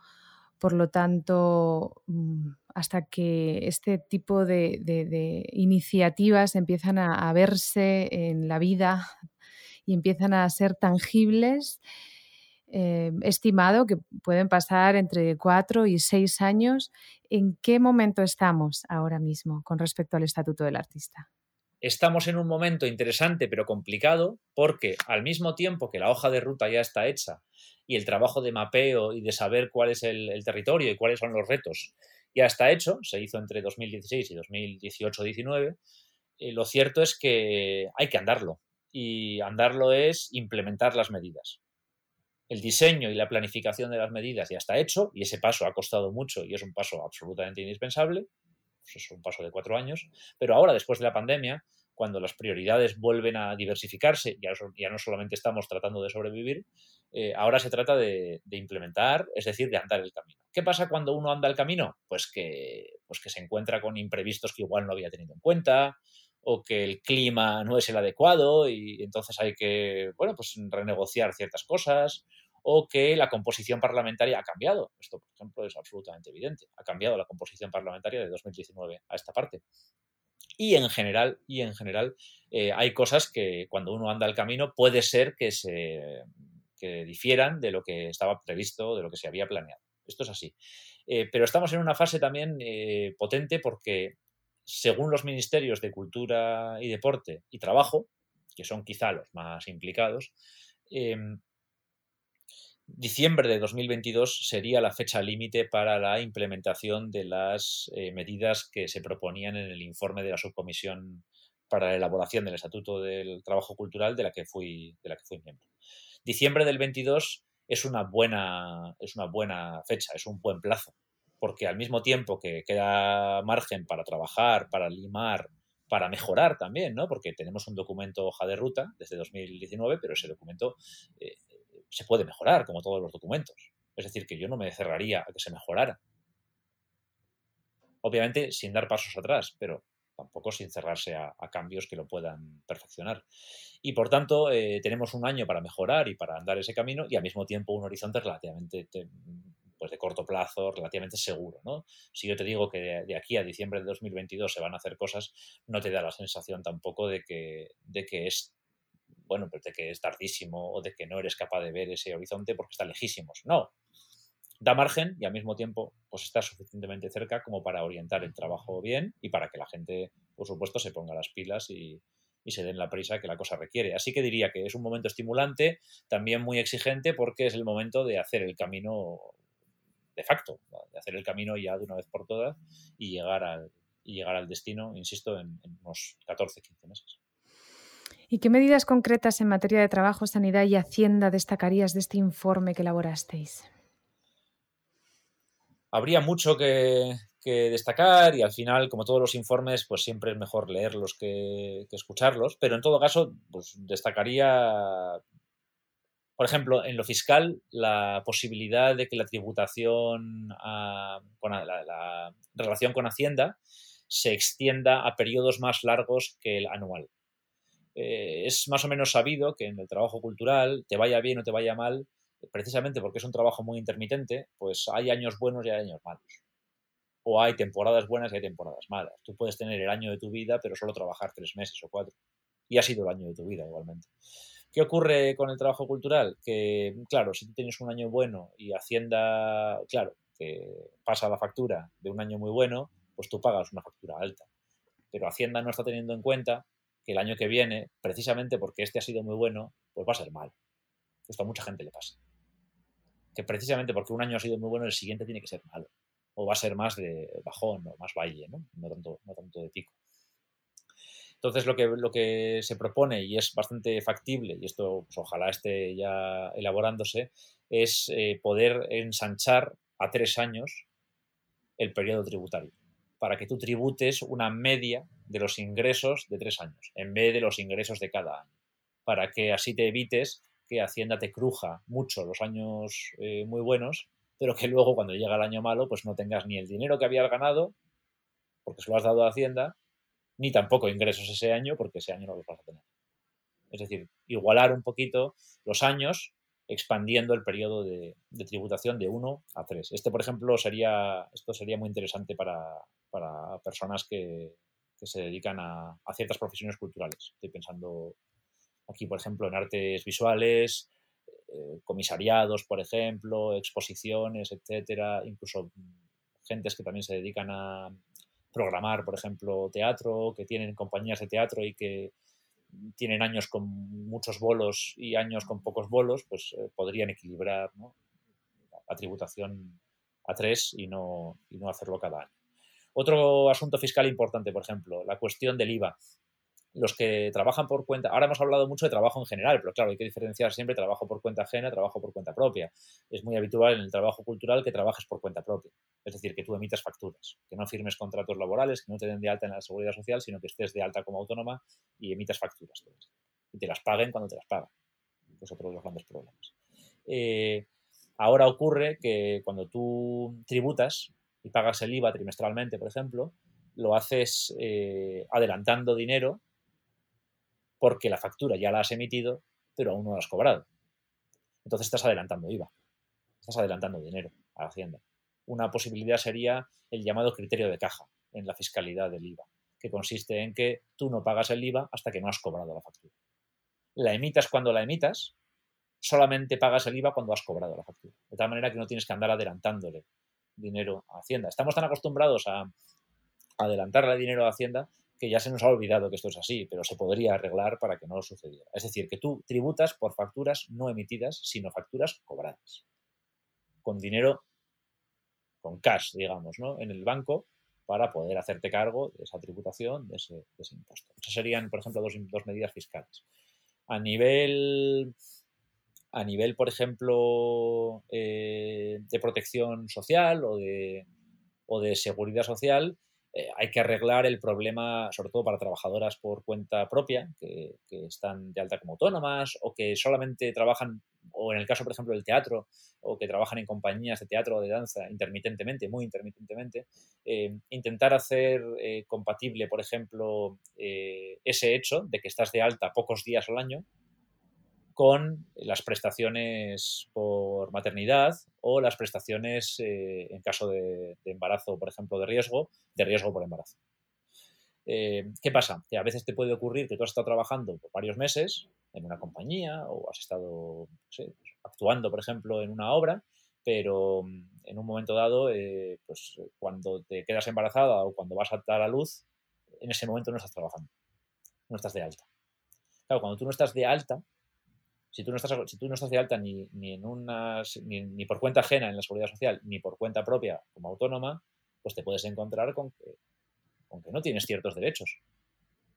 Por lo tanto, mm, hasta que este tipo de, iniciativas empiezan a, verse en la vida y empiezan a ser tangibles, eh, estimado que pueden pasar entre cuatro y seis años. ¿En qué momento estamos ahora mismo con respecto al Estatuto del Artista? Estamos en un momento interesante pero complicado porque al mismo tiempo que la hoja de ruta ya está hecha y el trabajo de mapeo y de saber cuál es el, territorio y cuáles son los retos ya está hecho, se hizo entre 2016 y 2018-19, eh, lo cierto es que hay que andarlo y andarlo es implementar las medidas. El diseño y la planificación de las medidas ya está hecho y ese paso ha costado mucho y es un paso absolutamente indispensable. Pues es un paso de cuatro años. Pero ahora, después de la pandemia, cuando las prioridades vuelven a diversificarse, ya, ya no solamente estamos tratando de sobrevivir, eh, ahora se trata de, implementar, es decir, de andar el camino. ¿Qué pasa cuando uno anda el camino? Pues que, pues que se encuentra con imprevistos que igual no había tenido en cuenta, o que el clima no es el adecuado y entonces hay que, bueno, pues renegociar ciertas cosas, o que la composición parlamentaria ha cambiado. Esto, por ejemplo, es absolutamente evidente. Ha cambiado la composición parlamentaria de 2019 a esta parte. Y en general, y en general eh, hay cosas que cuando uno anda el camino puede ser que se que difieran de lo que estaba previsto, de lo que se había planeado. Esto es así. Eh, pero estamos en una fase también eh, potente porque, según los ministerios de Cultura y Deporte y Trabajo, que son quizá los más implicados, em, diciembre de 2022 sería la fecha límite para la implementación de las eh, medidas que se proponían en el informe de la subcomisión para la elaboración del Estatuto del Trabajo Cultural de la que fui, de la que fui miembro. Diciembre del 22 es una buena, es una buena fecha, es un buen plazo, porque al mismo tiempo que queda margen para trabajar, para limar, para mejorar también, ¿no? Porque tenemos un documento hoja de ruta desde 2019, pero ese documento eh, se puede mejorar, como todos los documentos. Es decir, que yo no me cerraría a que se mejorara. Obviamente sin dar pasos atrás, pero tampoco sin cerrarse a, cambios que lo puedan perfeccionar. Y por tanto, eh, tenemos un año para mejorar y para andar ese camino y al mismo tiempo un horizonte relativamente pues de corto plazo, relativamente seguro. ¿no? Si yo te digo que de, aquí a diciembre de 2022 se van a hacer cosas, no te da la sensación tampoco de que, de que es bueno, pues de que es tardísimo o de que no eres capaz de ver ese horizonte porque está lejísimos. No. Da margen y al mismo tiempo pues está suficientemente cerca como para orientar el trabajo bien y para que la gente, por supuesto, se ponga las pilas y, se den la prisa que la cosa requiere. Así que diría que es un momento estimulante, también muy exigente porque es el momento de hacer el camino de facto, de hacer el camino ya de una vez por todas y llegar al, y llegar al destino, insisto, en, en unos 14, 15 meses. ¿Y qué medidas concretas en materia de trabajo, sanidad y hacienda destacarías de este informe que elaborasteis? Habría mucho que, destacar y al final, como todos los informes, pues siempre es mejor leerlos que, escucharlos, pero en todo caso, pues destacaría, por ejemplo, en lo fiscal, la posibilidad de que la tributación, con la relación con Hacienda, se extienda a periodos más largos que el anual. Eh, es más o menos sabido que en el trabajo cultural, te vaya bien o te vaya mal, precisamente porque es un trabajo muy intermitente, pues hay años buenos y hay años malos. O hay temporadas buenas y hay temporadas malas. Tú puedes tener el año de tu vida, pero solo trabajar tres meses o cuatro. Y ha sido el año de tu vida igualmente. ¿Qué ocurre con el trabajo cultural? Que, claro, si tú tienes un año bueno y Hacienda, claro, que pasa la factura de un año muy bueno, pues tú pagas una factura alta. Pero Hacienda no está teniendo en cuenta que el año que viene, precisamente porque este ha sido muy bueno, pues va a ser mal. Esto a mucha gente le pasa. Que precisamente porque un año ha sido muy bueno, el siguiente tiene que ser malo. O va a ser más de bajón o más baile, ¿no? No tanto, no tanto de pico. Entonces lo que, se propone, y es bastante factible, y esto pues, ojalá esté ya elaborándose, es eh, poder ensanchar a tres años el periodo tributario para que tú tributes una media de los ingresos de tres años, en vez de los ingresos de cada año, para que así te evites que Hacienda te cruja mucho los años eh, muy buenos, pero que luego cuando llega el año malo, pues no tengas ni el dinero que habías ganado, porque se lo has dado a Hacienda, ni tampoco ingresos ese año, porque ese año no los vas a tener. Es decir, igualar un poquito los años expandiendo el periodo de, tributación de 1 a 3. Este, por ejemplo, sería, esto sería muy interesante para, personas que, se dedican a, ciertas profesiones culturales. Estoy pensando aquí, por ejemplo, en artes visuales, eh, comisariados, por ejemplo, exposiciones, etcétera, incluso gentes que también se dedican a programar, por ejemplo, teatro, que tienen compañías de teatro y que tienen años con muchos bolos y años con pocos bolos, pues eh, podrían equilibrar la tributación a tres y no, y no hacerlo cada año. Otro asunto fiscal importante, por ejemplo, la cuestión del IVA. Los que trabajan por cuenta, ahora hemos hablado mucho de trabajo en general, pero claro, hay que diferenciar siempre trabajo por cuenta ajena, trabajo por cuenta propia. Es muy habitual en el trabajo cultural que trabajes por cuenta propia, es decir, que tú emitas facturas, que no firmes contratos laborales, que no te den de alta en la seguridad social, sino que estés de alta como autónoma y emitas facturas. Y te las paguen cuando te las pagan. Es otro de los grandes problemas. Eh, ahora ocurre que cuando tú tributas y pagas el IVA trimestralmente, por ejemplo, lo haces eh, adelantando dinero porque la factura ya la has emitido, pero aún no la has cobrado. Entonces estás adelantando IVA, estás adelantando dinero a la Hacienda. Una posibilidad sería el llamado criterio de caja en la fiscalidad del IVA, que consiste en que tú no pagas el IVA hasta que no has cobrado la factura. La emitas cuando la emitas, solamente pagas el IVA cuando has cobrado la factura. De tal manera que no tienes que andar adelantándole dinero a Hacienda. Estamos tan acostumbrados a adelantarle dinero a Hacienda que ya se nos ha olvidado que esto es así, pero se podría arreglar para que no lo sucediera. Es decir, que tú tributas por facturas no emitidas, sino facturas cobradas. Con dinero, con cash, digamos, ¿no? En el banco para poder hacerte cargo de esa tributación, de ese, impuesto. Esas serían, por ejemplo, dos, medidas fiscales. A nivel, a nivel por ejemplo, eh, de protección social o de, o de seguridad social, eh, hay que arreglar el problema, sobre todo para trabajadoras por cuenta propia, que, están de alta como autónomas o que solamente trabajan, o en el caso, por ejemplo, del teatro, o que trabajan en compañías de teatro o de danza intermitentemente, muy intermitentemente, eh, intentar hacer eh, compatible, por ejemplo, ese hecho de que estás de alta pocos días al año con las prestaciones por maternidad o las prestaciones eh, en caso de, embarazo, por ejemplo, de riesgo, de riesgo por embarazo. Eh, ¿Qué pasa? Que a veces te puede ocurrir que tú has estado trabajando por varios meses en una compañía o has estado actuando, por ejemplo, en una obra, pero mm, en un momento dado, eh, pues cuando te quedas embarazada o cuando vas a dar a luz, en ese momento no estás trabajando, no estás de alta. Claro, cuando tú no estás de alta, si tú no estás, si tú no estás de alta ni, en una, ni, por cuenta ajena en la seguridad social, ni por cuenta propia como autónoma, pues te puedes encontrar con que, con que no tienes ciertos derechos,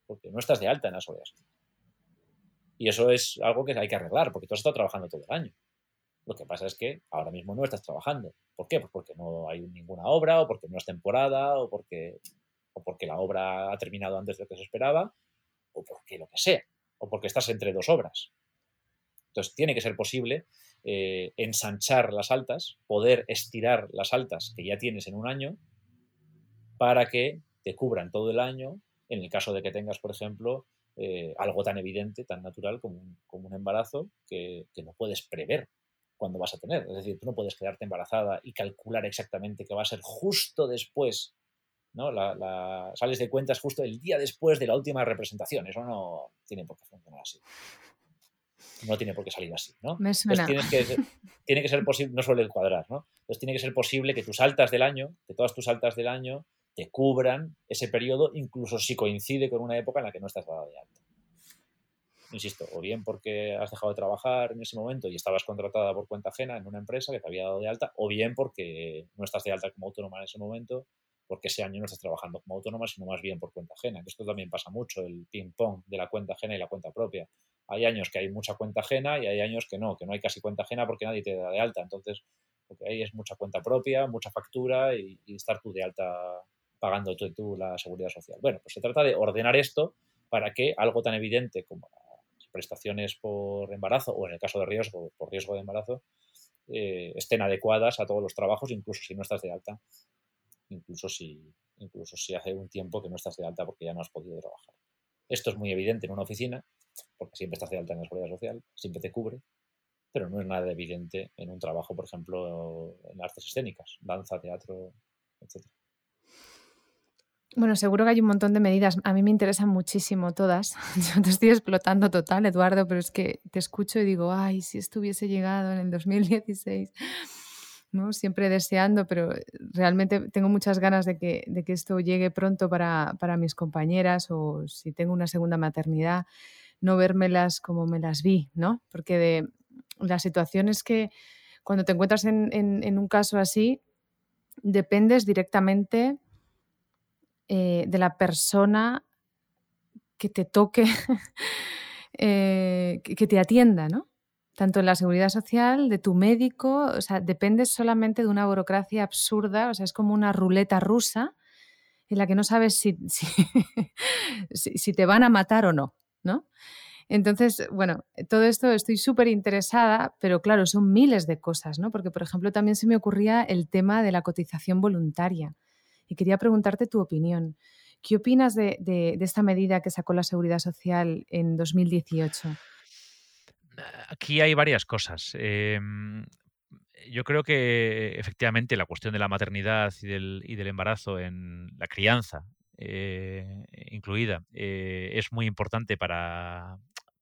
porque no estás de alta en la seguridad social. Y eso es algo que hay que arreglar, porque tú has estado trabajando todo el año. Lo que pasa es que ahora mismo no estás trabajando. ¿Por qué? Pues porque no hay ninguna obra, o porque no es temporada, o porque, o porque la obra ha terminado antes de lo que se esperaba, o porque lo que sea, o porque estás entre dos obras. Entonces, tiene que ser posible eh, ensanchar las altas, poder estirar las altas que ya tienes en un año para que te cubran todo el año en el caso de que tengas, por ejemplo, eh, algo tan evidente, tan natural como un, embarazo que, no puedes prever cuándo vas a tener. Es decir, tú no puedes quedarte embarazada y calcular exactamente que va a ser justo después, ¿no? Sales de cuentas justo el día después de la última representación. Eso no tiene por qué funcionar así no tiene por qué salir así, ¿no? Me suena. Entonces, que, tiene que ser posible, no suele cuadrar, ¿no? Entonces tiene que ser posible que tus altas del año, que todas tus altas del año, te cubran ese periodo, incluso si coincide con una época en la que no estás dada de alta. Insisto, o bien porque has dejado de trabajar en ese momento y estabas contratada por cuenta ajena en una empresa que te había dado de alta, o bien porque no estás de alta como autónoma en ese momento, porque ese año no estás trabajando como autónoma, sino más bien por cuenta ajena. Esto también pasa mucho, el ping-pong de la cuenta ajena y la cuenta propia hay años que hay mucha cuenta ajena y hay años que no, que no hay casi cuenta ajena porque nadie te da de alta. Entonces, lo que hay es mucha cuenta propia, mucha factura y, estar tú de alta pagando tú, tú la seguridad social. Bueno, pues se trata de ordenar esto para que algo tan evidente como las prestaciones por embarazo o en el caso de riesgo, por riesgo de embarazo, eh, estén adecuadas a todos los trabajos, incluso si no estás de alta, incluso si, incluso si hace un tiempo que no estás de alta porque ya no has podido trabajar. Esto es muy evidente en una oficina, porque siempre estás de alta en la seguridad social, siempre te cubre, pero no es nada evidente en un trabajo, por ejemplo, en artes escénicas, danza, teatro, etc. Bueno, seguro que hay un montón de medidas. A mí me interesan muchísimo todas. Yo te estoy explotando total, Eduardo, pero es que te escucho y digo, ay, si esto hubiese llegado en el 2016. ¿No? Siempre deseando, pero realmente tengo muchas ganas de que, de que esto llegue pronto para, para mis compañeras o si tengo una segunda maternidad no vérmelas como me las vi, ¿no? Porque de las situaciones que cuando te encuentras en, un caso así, dependes directamente eh, de la persona que te toque, eh, que te atienda, ¿no? Tanto en la seguridad social, de tu médico, o sea, dependes solamente de una burocracia absurda, o sea, es como una ruleta rusa en la que no sabes si, si, te van a matar o no, ¿no? Entonces, bueno, todo esto estoy súper interesada, pero claro, son miles de cosas, ¿no? Porque, por ejemplo, también se me ocurría el tema de la cotización voluntaria. Y quería preguntarte tu opinión. ¿Qué opinas de, esta medida que sacó la Seguridad Social en 2018? Aquí hay varias cosas. Em, yo creo que efectivamente la cuestión de la maternidad y del, embarazo en la crianza eh, incluida eh, es muy importante para,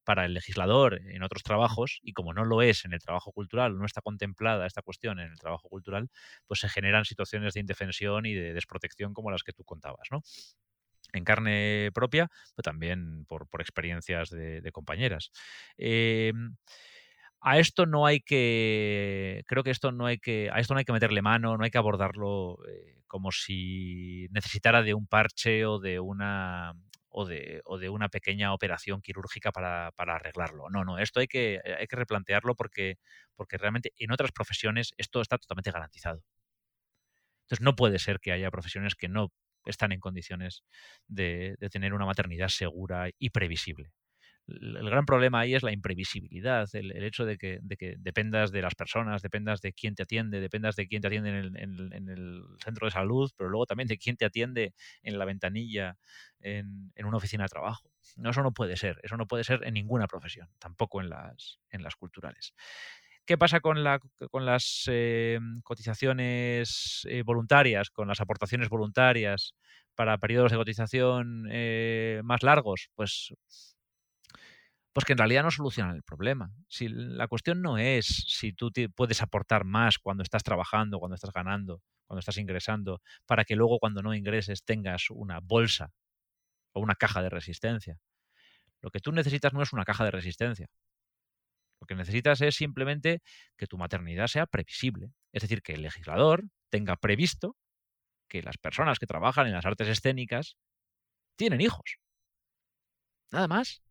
para el legislador en otros trabajos y como no lo es en el trabajo cultural, no está contemplada esta cuestión en el trabajo cultural, pues se generan situaciones de indefensión y de desprotección como las que tú contabas, ¿no? En carne propia, pero también por, experiencias de, compañeras. Em, a esto no hay que, creo que esto no hay que, a esto no hay que meterle mano, no hay que abordarlo eh, como si necesitara de un parche o de una o de, o de una pequeña operación quirúrgica para, arreglarlo. No, no, esto hay que, hay que replantearlo porque, porque realmente en otras profesiones esto está totalmente garantizado. Entonces no puede ser que haya profesiones que no están en condiciones de, tener una maternidad segura y previsible el gran problema ahí es la imprevisibilidad, el, hecho de que, dependas de las personas, dependas de quién te atiende, dependas de quién te atiende en el, centro de salud, pero luego también de quién te atiende en la ventanilla en, una oficina de trabajo. No, eso no puede ser, eso no puede ser en ninguna profesión, tampoco en las culturales. ¿Qué pasa con, la, con las eh, cotizaciones eh, voluntarias, con las aportaciones voluntarias para periodos de cotización eh, más largos? Pues pues que en realidad no solucionan el problema. Si la cuestión no es si tú puedes aportar más cuando estás trabajando, cuando estás ganando, cuando estás ingresando, para que luego cuando no ingreses tengas una bolsa o una caja de resistencia. Lo que tú necesitas no es una caja de resistencia. Lo que necesitas es simplemente que tu maternidad sea previsible. Es decir, que el legislador tenga previsto que las personas que trabajan en las artes escénicas tienen hijos. Nada más.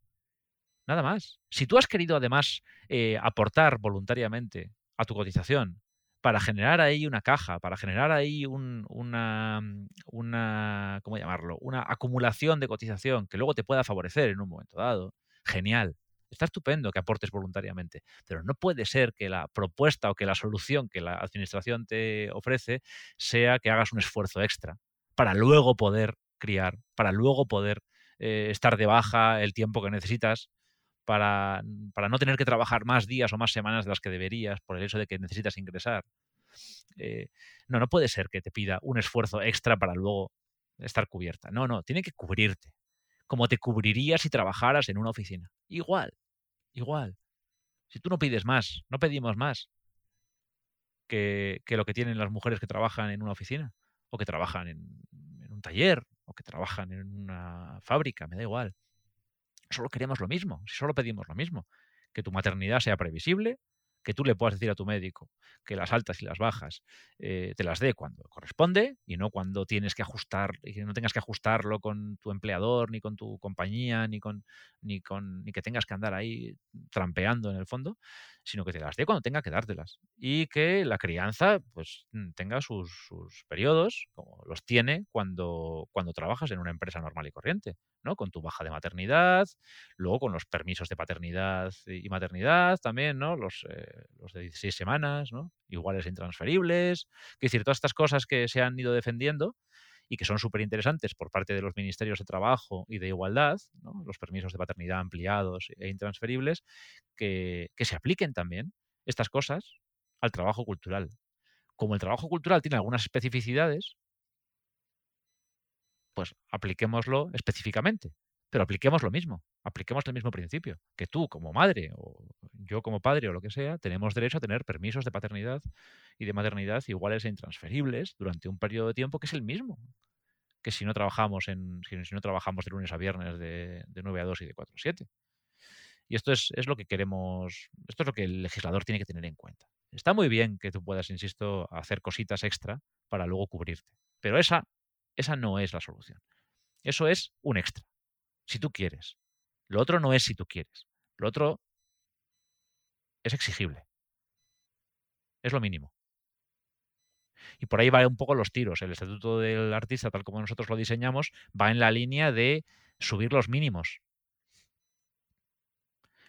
Nada más. Si tú has querido además eh, aportar voluntariamente a tu cotización para generar ahí una caja, para generar ahí una, mm, una, ¿cómo llamarlo? Una acumulación de cotización que luego te pueda favorecer en un momento dado, genial. Está estupendo que aportes voluntariamente, pero no puede ser que la propuesta o que la solución que la administración te ofrece sea que hagas un esfuerzo extra para luego poder criar, para luego poder eh, estar de baja el tiempo que necesitas para, no tener que trabajar más días o más semanas de las que deberías por el hecho de que necesitas ingresar. Eh, no, no puede ser que te pida un esfuerzo extra para luego estar cubierta. No, no, tiene que cubrirte. Como te cubriría si trabajaras en una oficina. Igual, igual. Si tú no pides más, no pedimos más que, lo que tienen las mujeres que trabajan en una oficina, o que trabajan en un taller, o que trabajan en una fábrica, me da igual solo queremos lo mismo, solo pedimos lo mismo, que tu maternidad sea previsible, que tú le puedas decir a tu médico que las altas y las bajas eh, te las dé cuando corresponde y no cuando tienes que ajustar, y que no tengas que ajustarlo con tu empleador, ni con tu compañía, ni con, ni con, ni que tengas que andar ahí trampeando en el fondo, sino que te las dé cuando tenga que dártelas. Y que la crianza, pues, mm, tenga sus, sus periodos, como los tiene cuando, cuando trabajas en una empresa normal y corriente. Con tu baja de maternidad, luego con los permisos de paternidad y maternidad también, ¿no? Los, eh, los de 16 semanas, ¿no? Iguales e intransferibles. Es decir, todas estas cosas que se han ido defendiendo y que son súper interesantes por parte de los ministerios de Trabajo y de Igualdad, los permisos de paternidad ampliados e intransferibles, que, que se apliquen también estas cosas al trabajo cultural. Como el trabajo cultural tiene algunas especificidades, pues apliquémoslo específicamente, pero apliquemos lo mismo, apliquemos el mismo principio, que tú como madre o yo como padre o lo que sea, tenemos derecho a tener permisos de paternidad y de maternidad iguales e intransferibles durante un periodo de tiempo que es el mismo que si no trabajamos en si no trabajamos de lunes a viernes de, 9 a 2 y de 4 a 7. Y esto es, es, lo que queremos, esto es lo que el legislador tiene que tener en cuenta. Está muy bien que tú puedas, insisto, hacer cositas extra para luego cubrirte, pero esa esa no es la solución. Eso es un extra. Si tú quieres. Lo otro no es si tú quieres. Lo otro es exigible. Es lo mínimo. Y por ahí va un poco los tiros. El estatuto del artista, tal como nosotros lo diseñamos, va en la línea de subir los mínimos.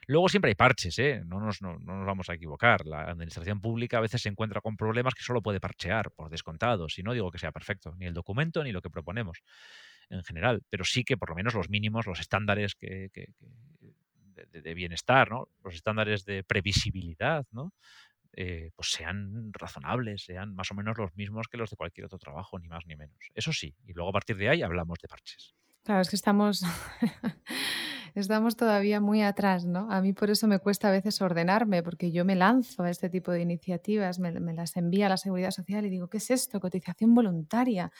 Luego siempre hay parches, ¿eh? no, nos, no, nos vamos a equivocar. La administración pública a veces se encuentra con problemas que solo puede parchear, por descontado. Si no digo que sea perfecto, ni el documento ni lo que proponemos en general, pero sí que por lo menos los mínimos, los estándares que, de, bienestar, ¿no? los estándares de previsibilidad, ¿no? Eh, pues sean razonables, sean más o menos los mismos que los de cualquier otro trabajo, ni más ni menos. Eso sí, y luego a partir de ahí hablamos de parches. Claro, es que estamos, estamos todavía muy atrás, ¿no? A mí por eso me cuesta a veces ordenarme, porque yo me lanzo a este tipo de iniciativas, me, las envía a la Seguridad Social y digo, ¿qué es esto? Cotización voluntaria.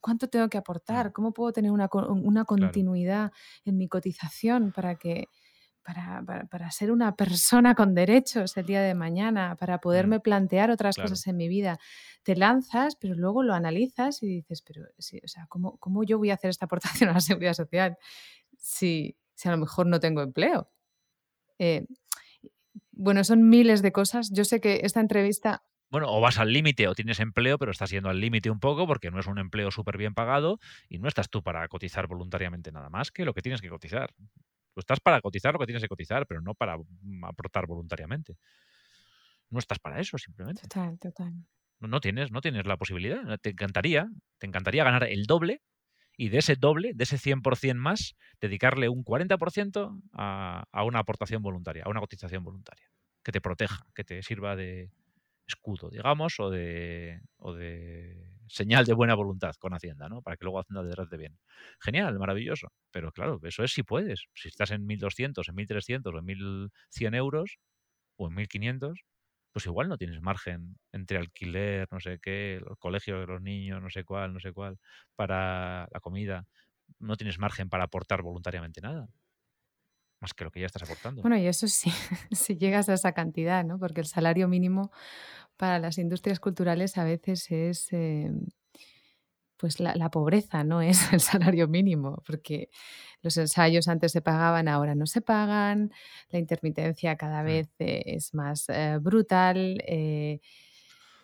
¿Cuánto tengo que aportar? Mm. ¿Cómo puedo tener una, continuidad en mi cotización para que... Para, para, ser una persona con derechos el día de mañana, para poderme plantear otras cosas en mi vida. Te lanzas, pero luego lo analizas y dices, pero sí, o sea, ¿cómo, ¿cómo, yo voy a hacer esta aportación a la seguridad social si, si a lo mejor no tengo empleo? Eh, bueno, son miles de cosas. Yo sé que esta entrevista bueno, o vas al límite o tienes empleo, pero estás yendo al límite un poco porque no es un empleo súper bien pagado y no estás tú para cotizar voluntariamente nada más que lo que tienes que cotizar. Tú estás para cotizar lo que tienes que cotizar, pero no para mm, aportar voluntariamente. No estás para eso, simplemente. Total, total. No, tienes, no tienes la posibilidad. Te encantaría, te encantaría ganar el doble y de ese doble, de ese 100% más, dedicarle un 40% a, a una aportación voluntaria, a una cotización voluntaria, que te proteja, que te sirva de, escudo, digamos, o de, o de señal de buena voluntad con Hacienda, ¿no? Para que luego Hacienda te trate bien. Genial, maravilloso. Pero claro, eso es si puedes. Si estás en 1.200, en 1.300 o en 1.100 euros o en 1.500, pues igual no tienes margen entre alquiler, no sé qué, los colegios de los niños, no sé cuál, no sé cuál, para la comida. No tienes margen para aportar voluntariamente nada más que lo que ya estás aportando. Bueno, y eso sí, si llegas a esa cantidad, ¿no? Porque el salario mínimo para las industrias culturales a veces es, eh, pues la, pobreza, no es el salario mínimo, porque los ensayos antes se pagaban, ahora no se pagan, la intermitencia cada vez eh, es más eh, brutal.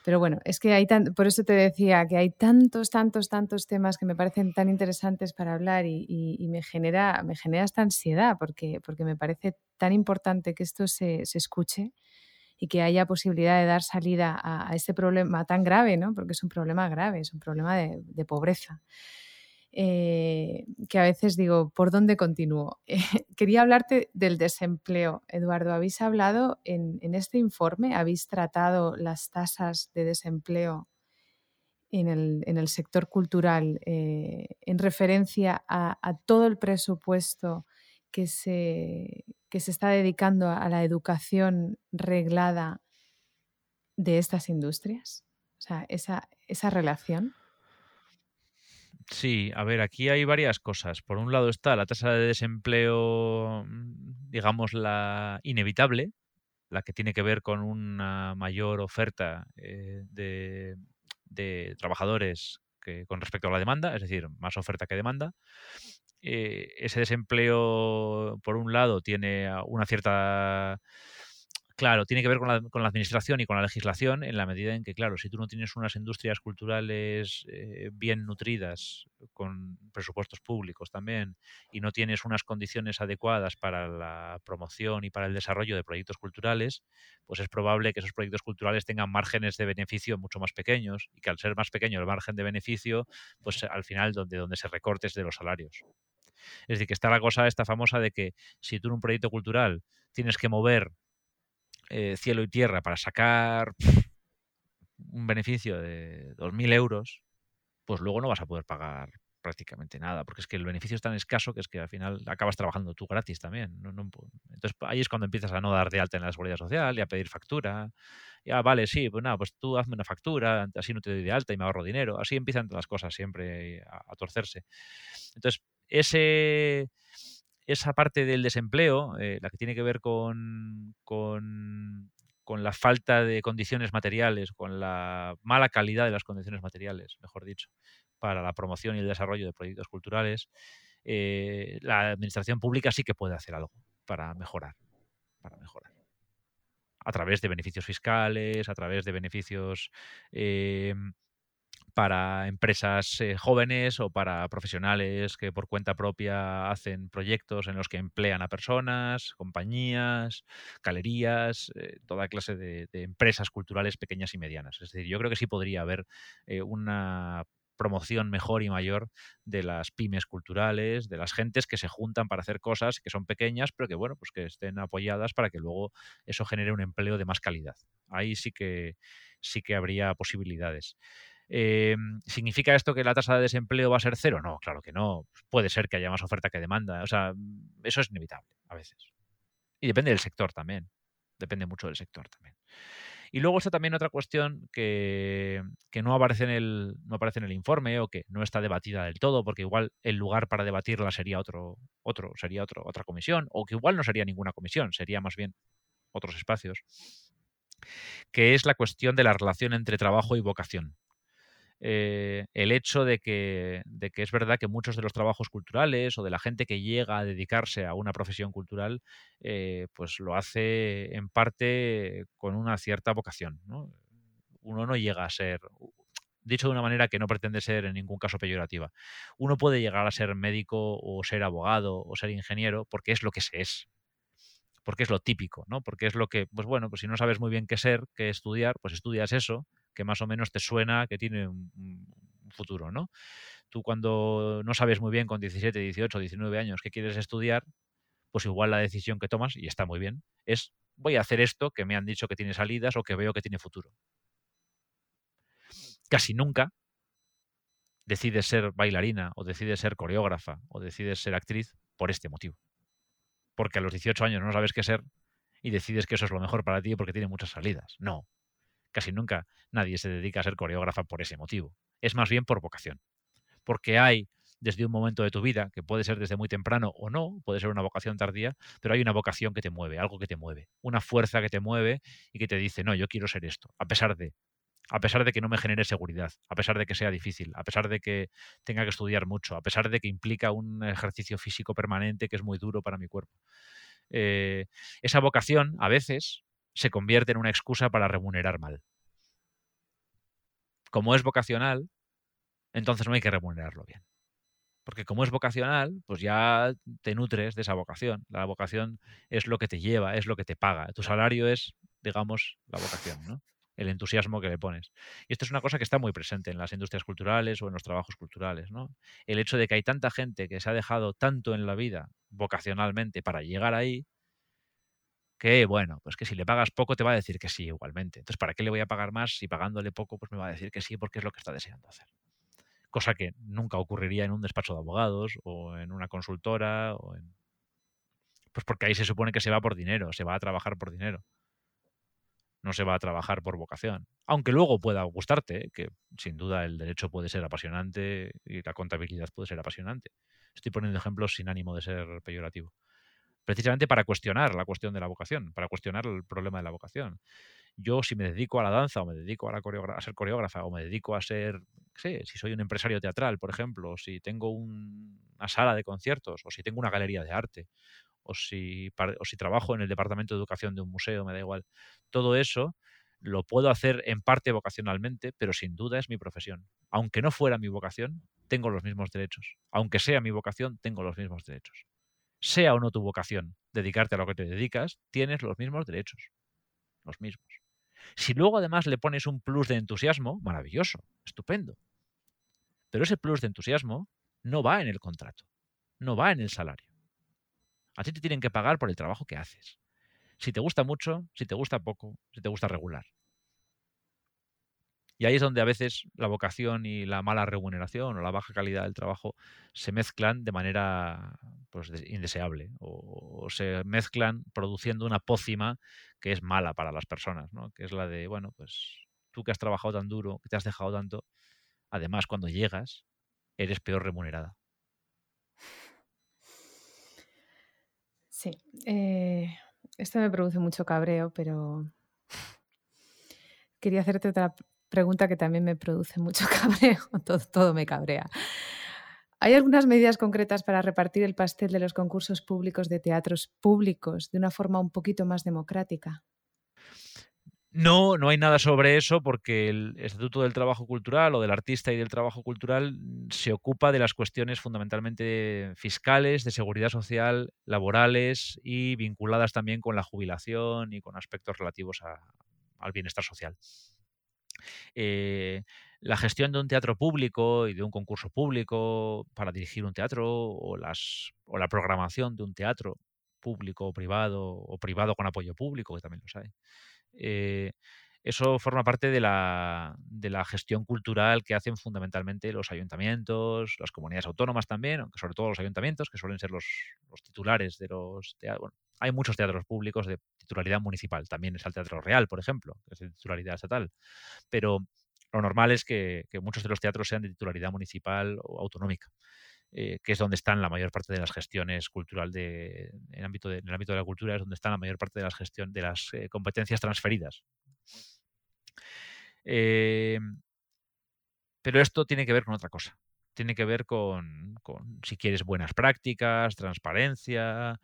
Pero bueno, es que hay tan, por eso te decía que hay tantos, tantos, tantos temas que me parecen tan interesantes para hablar y, me, genera, me genera esta ansiedad porque, porque me parece tan importante que esto se, escuche y que haya posibilidad de dar salida a, este problema tan grave, ¿no? porque es un problema grave, es un problema de pobreza. Eh, que a veces digo, ¿por dónde continúo? quería hablarte del desempleo. Eduardo, habéis hablado en, este informe, habéis tratado las tasas de desempleo en el, sector cultural eh, en referencia a, todo el presupuesto que se, que se está dedicando a la educación reglada de estas industrias? O sea, esa, esa relación. Sí, a ver, aquí hay varias cosas. Por un lado está la tasa de desempleo, mm, digamos, la inevitable, la que tiene que ver con una mayor oferta eh, de, trabajadores que, con respecto a la demanda, es decir, más oferta que demanda. Eh, ese desempleo, por un lado, tiene una cierta Claro, tiene que ver con la, con la, administración y con la legislación en la medida en que, claro, si tú no tienes unas industrias culturales eh, bien nutridas, con presupuestos públicos también, y no tienes unas condiciones adecuadas para la promoción y para el desarrollo de proyectos culturales, pues es probable que esos proyectos culturales tengan márgenes de beneficio mucho más pequeños y que al ser más pequeño el margen de beneficio, pues al final donde, donde se recortes de los salarios. Es decir, que está la cosa esta famosa de que si tú en un proyecto cultural tienes que mover eh, cielo y tierra para sacar un beneficio de 2.000 euros, pues luego no vas a poder pagar prácticamente nada, porque es que el beneficio es tan escaso que es que al final acabas trabajando tú gratis también. entonces ahí es cuando empiezas a no dar de alta en la seguridad social y a pedir factura. Ya, vale, sí, pues nada, pues tú hazme una factura, así no te doy de alta y me ahorro dinero. Así empiezan las cosas siempre a torcerse. Entonces, ese esa parte del desempleo, eh, la que tiene que ver con, con, la falta de condiciones materiales, con la mala calidad de las condiciones materiales, mejor dicho, para la promoción y el desarrollo de proyectos culturales, eh, la administración pública sí que puede hacer algo para mejorar, para mejorar. A través de beneficios fiscales, a través de beneficios em, para empresas eh, jóvenes o para profesionales que por cuenta propia hacen proyectos en los que emplean a personas, compañías, galerías, eh, toda clase de, empresas culturales pequeñas y medianas. Es decir, yo creo que sí podría haber eh, una promoción mejor y mayor de las pymes culturales, de las gentes que se juntan para hacer cosas que son pequeñas, pero que bueno, pues que estén apoyadas para que luego eso genere un empleo de más calidad. Ahí sí que sí que habría posibilidades. Eh, ¿Significa esto que la tasa de desempleo va a ser cero? No, claro que no. Puede ser que haya más oferta que demanda. O sea, eso es inevitable a veces. Y depende del sector también. Depende mucho del sector también. Y luego está también otra cuestión que, no, aparece en el, no aparece en el informe o que no está debatida del todo, porque igual el lugar para debatirla sería otro, otro, sería otro, otra comisión, o que igual no sería ninguna comisión, sería más bien otros espacios, que es la cuestión de la relación entre trabajo y vocación. Eh, el hecho de que, de que, es verdad que muchos de los trabajos culturales o de la gente que llega a dedicarse a una profesión cultural, eh, pues lo hace en parte con una cierta vocación. Uno no llega a ser, dicho de una manera que no pretende ser en ningún caso peyorativa, uno puede llegar a ser médico o ser abogado o ser ingeniero porque es lo que se es, porque es lo típico, ¿no? Porque es lo que, pues bueno, pues si no sabes muy bien qué ser, qué estudiar, pues estudias eso que más o menos te suena que tiene un, futuro, ¿no? Tú cuando no sabes muy bien con 17, 18, 19 años qué quieres estudiar, pues igual la decisión que tomas, y está muy bien, es voy a hacer esto que me han dicho que tiene salidas o que veo que tiene futuro. Casi nunca decides ser bailarina o decides ser coreógrafa o decides ser actriz por este motivo. Porque a los 18 años no sabes qué ser y decides que eso es lo mejor para ti porque tiene muchas salidas. No, casi nunca nadie se dedica a ser coreógrafa por ese motivo. Es más bien por vocación. Porque hay desde un momento de tu vida, que puede ser desde muy temprano o no, puede ser una vocación tardía, pero hay una vocación que te mueve, algo que te mueve, una fuerza que te mueve y que te dice, no, yo quiero ser esto, a pesar de, a pesar de que no me genere seguridad, a pesar de que sea difícil, a pesar de que tenga que estudiar mucho, a pesar de que implica un ejercicio físico permanente que es muy duro para mi cuerpo. Eh, esa vocación, a veces, se convierte en una excusa para remunerar mal. Como es vocacional, entonces no hay que remunerarlo bien. Porque como es vocacional, pues ya te nutres de esa vocación. La vocación es lo que te lleva, es lo que te paga. Tu salario es, digamos, la vocación, ¿no? El entusiasmo que le pones. Y esto es una cosa que está muy presente en las industrias culturales o en los trabajos culturales. ¿no? El hecho de que hay tanta gente que se ha dejado tanto en la vida vocacionalmente para llegar ahí, que bueno, pues que si le pagas poco te va a decir que sí igualmente. Entonces, ¿para qué le voy a pagar más si pagándole poco pues me va a decir que sí porque es lo que está deseando hacer? Cosa que nunca ocurriría en un despacho de abogados o en una consultora o en... Pues porque ahí se supone que se va por dinero, se va a trabajar por dinero. No se va a trabajar por vocación. Aunque luego pueda gustarte, que sin duda el derecho puede ser apasionante y la contabilidad puede ser apasionante. Estoy poniendo ejemplos sin ánimo de ser peyorativo precisamente para cuestionar la cuestión de la vocación, para cuestionar el problema de la vocación. Yo si me dedico a la danza o me dedico a, la ser coreógrafa o me dedico a ser, sé, si soy un empresario teatral, por ejemplo, si tengo una sala de conciertos o si tengo una galería de arte o si, trabajo en el departamento de educación de un museo, me da igual. Todo eso lo puedo hacer en parte vocacionalmente, pero sin duda es mi profesión. Aunque no fuera mi vocación, tengo los mismos derechos. Aunque sea mi vocación, tengo los mismos derechos sea o no tu vocación, dedicarte a lo que te dedicas, tienes los mismos derechos. Los mismos. Si luego además le pones un plus de entusiasmo, maravilloso, estupendo. Pero ese plus de entusiasmo no va en el contrato, no va en el salario. A ti te tienen que pagar por el trabajo que haces. Si te gusta mucho, si te gusta poco, si te gusta regular. Y ahí es donde a veces la vocación y la mala remuneración o la baja calidad del trabajo se mezclan de manera pues, indeseable o, se mezclan produciendo una pócima que es mala para las personas, ¿no? que es la de, bueno, pues tú que has trabajado tan duro, que te has dejado tanto, además cuando llegas eres peor remunerada. Sí, eh, esto me produce mucho cabreo, pero quería hacerte otra pregunta que también me produce mucho cabreo, todo, me cabrea. ¿Hay algunas medidas concretas para repartir el pastel de los concursos públicos de teatros públicos de una forma un poquito más democrática? No, no hay nada sobre eso porque el Estatuto del Trabajo Cultural o del Artista y del Trabajo Cultural mm, se ocupa de las cuestiones fundamentalmente fiscales, de seguridad social, laborales y vinculadas también con la jubilación y con aspectos relativos al bienestar social. Eh, la gestión de un teatro público y de un concurso público para dirigir un teatro o, o la programación de un teatro público o privado o privado con apoyo público, que también los hay. Eh, eso forma parte de la, de la, gestión cultural que hacen fundamentalmente los ayuntamientos, las comunidades autónomas también, aunque sobre todo los ayuntamientos, que suelen ser los, titulares de los teatros. hay muchos teatros públicos de titularidad municipal, también es el Teatro Real, por ejemplo, que es de titularidad estatal, pero lo normal es que muchos de los teatros sean de titularidad municipal o autonómica. Eh, que es donde están la mayor parte de las gestiones cultural de, en, el ámbito de, el ámbito de la cultura, es donde están la mayor parte de las gestión, de las eh, competencias transferidas. Eh, pero esto tiene que ver con otra cosa. Tiene que ver con, con, si quieres, buenas prácticas, transparencia,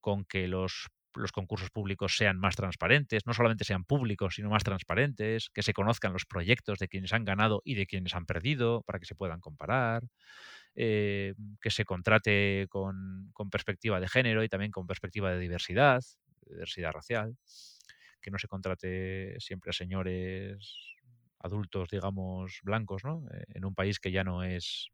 con que los, los concursos públicos sean más transparentes, no solamente sean públicos, sino más transparentes, que se conozcan los proyectos de quienes han ganado y de quienes han perdido, para que se puedan comparar. Eh, que se contrate con, perspectiva de género y también con perspectiva de diversidad, diversidad racial, que no se contrate siempre a señores adultos, digamos, blancos, ¿no? Eh, en un país que ya no es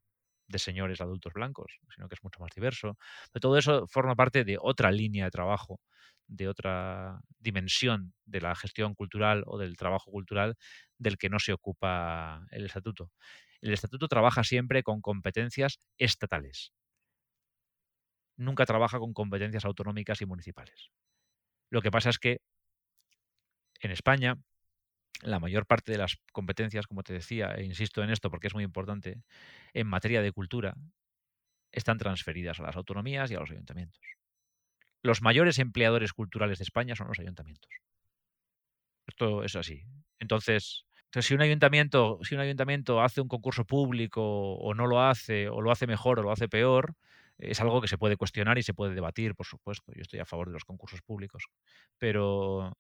de señores adultos blancos, sino que es mucho más diverso. Pero todo eso forma parte de otra línea de trabajo, de otra dimensión de la gestión cultural o del trabajo cultural del que no se ocupa el estatuto el estatuto trabaja siempre con competencias estatales. Nunca trabaja con competencias autonómicas y municipales. Lo que pasa es que en España la mayor parte de las competencias, como te decía, e insisto en esto porque es muy importante, en materia de cultura, están transferidas a las autonomías y a los ayuntamientos. Los mayores empleadores culturales de España son los ayuntamientos. Esto es así. Entonces, entonces, si un ayuntamiento, si un ayuntamiento hace un concurso público o no lo hace, o lo hace mejor o lo hace peor, es algo que se puede cuestionar y se puede debatir, por supuesto. Yo estoy a favor de los concursos públicos, pero,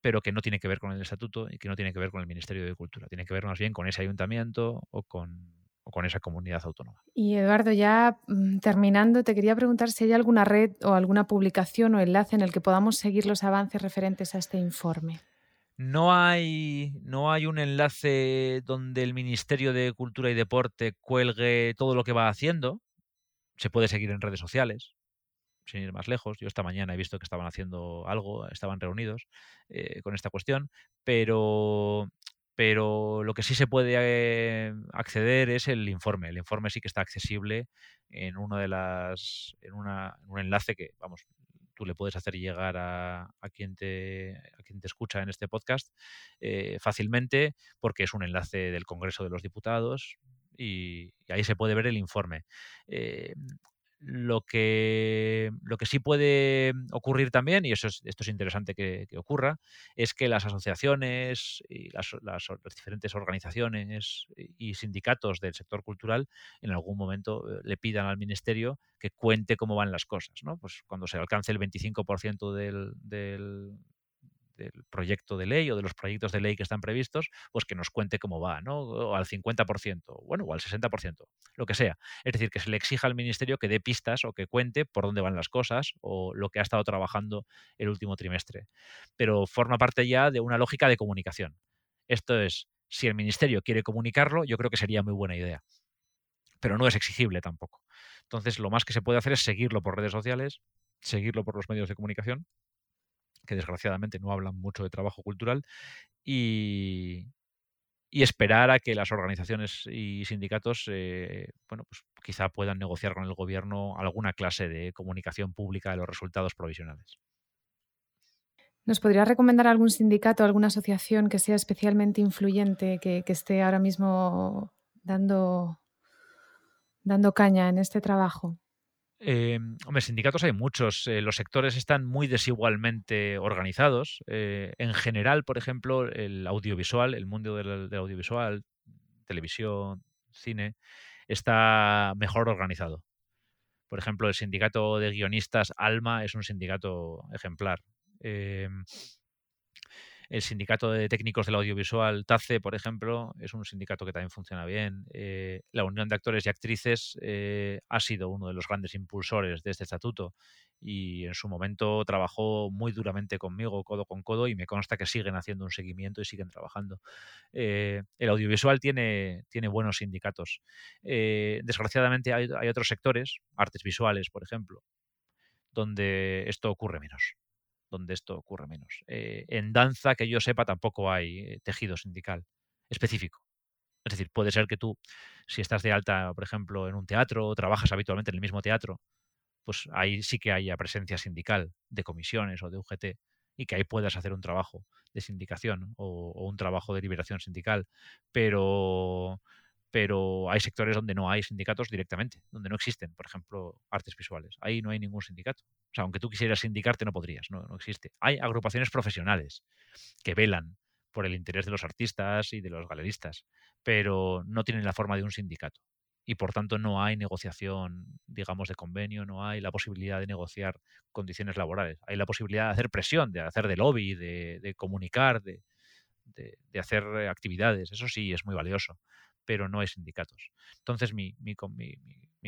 pero que no tiene que ver con el estatuto y que no tiene que ver con el Ministerio de Cultura. Tiene que ver más bien con ese ayuntamiento o con, o con esa comunidad autónoma. Y Eduardo, ya mm, terminando, te quería preguntar si hay alguna red o alguna publicación o enlace en el que podamos seguir los avances referentes a este informe. No hay, no hay un enlace donde el Ministerio de Cultura y Deporte cuelgue todo lo que va haciendo. Se puede seguir en redes sociales, sin ir más lejos. Yo esta mañana he visto que estaban haciendo algo, estaban reunidos eh, con esta cuestión, pero, pero lo que sí se puede eh, acceder es el informe. El informe sí que está accesible en una de las, en, un enlace que, vamos, tú le puedes hacer llegar a, quien, te, a quien te escucha en este podcast eh, fácilmente porque es un enlace del Congreso de los Diputados y, ahí se puede ver el informe. Eh, lo que, lo que sí puede ocurrir también, y eso es, esto es interesante que, ocurra, es que las asociaciones y las, diferentes organizaciones y sindicatos del sector cultural en algún momento eh, le pidan al Ministerio que cuente cómo van las cosas. ¿no? Pues cuando se alcance el 25% del, del, del proyecto de ley o de los proyectos de ley que están previstos, pues que nos cuente cómo va, ¿no? O al 50%, bueno, o al 60%, lo que sea. Es decir, que se le exija al ministerio que dé pistas o que cuente por dónde van las cosas o lo que ha estado trabajando el último trimestre. Pero forma parte ya de una lógica de comunicación. Esto es, si el ministerio quiere comunicarlo, yo creo que sería muy buena idea. Pero no es exigible tampoco. Entonces, lo más que se puede hacer es seguirlo por redes sociales, seguirlo por los medios de comunicación que desgraciadamente no hablan mucho de trabajo cultural, y, esperar a que las organizaciones y sindicatos, eh, bueno, pues quizá puedan negociar con el gobierno alguna clase de comunicación pública de los resultados provisionales. ¿Nos podría recomendar algún sindicato, alguna asociación que sea especialmente influyente, que, que esté ahora mismo dando, dando caña en este trabajo? Eh, hombre, sindicatos hay muchos. Eh, los sectores están muy desigualmente organizados. Eh, en general, por ejemplo, el audiovisual, el mundo del, audiovisual, televisión, cine está mejor organizado. Por ejemplo, el sindicato de guionistas Alma es un sindicato ejemplar. El sindicato de técnicos del audiovisual TACE, por ejemplo, es un sindicato que también funciona bien. Eh, la Unión de Actores y Actrices eh, ha sido uno de los grandes impulsores de este estatuto y en su momento trabajó muy duramente conmigo, codo con codo, y me consta que siguen haciendo un seguimiento y siguen trabajando. Eh, el audiovisual tiene buenos sindicatos. desgraciadamente hay otros sectores, artes visuales, por ejemplo, donde esto ocurre menos donde esto ocurre menos. Eh, en danza, que yo sepa, tampoco hay tejido sindical específico. Es decir, puede ser que tú, si estás de alta, por ejemplo, en un teatro o trabajas habitualmente en el mismo teatro, pues ahí sí que haya presencia sindical de comisiones o de UGT y que ahí puedas hacer un trabajo de sindicación o un trabajo de liberación sindical. Pero pero hay sectores donde no hay sindicatos directamente, donde no existen, por ejemplo, artes visuales. Ahí no hay ningún sindicato. O sea, aunque tú quisieras sindicarte, no podrías, no, no existe. Hay agrupaciones profesionales que velan por el interés de los artistas y de los galeristas, pero no tienen la forma de un sindicato. Y por tanto no hay negociación, digamos, de convenio, no hay la posibilidad de negociar condiciones laborales. Hay la posibilidad de hacer presión, de hacer de lobby, de, de comunicar, de, de, hacer actividades. Eso sí es muy valioso pero no hay sindicatos. Entonces, mi,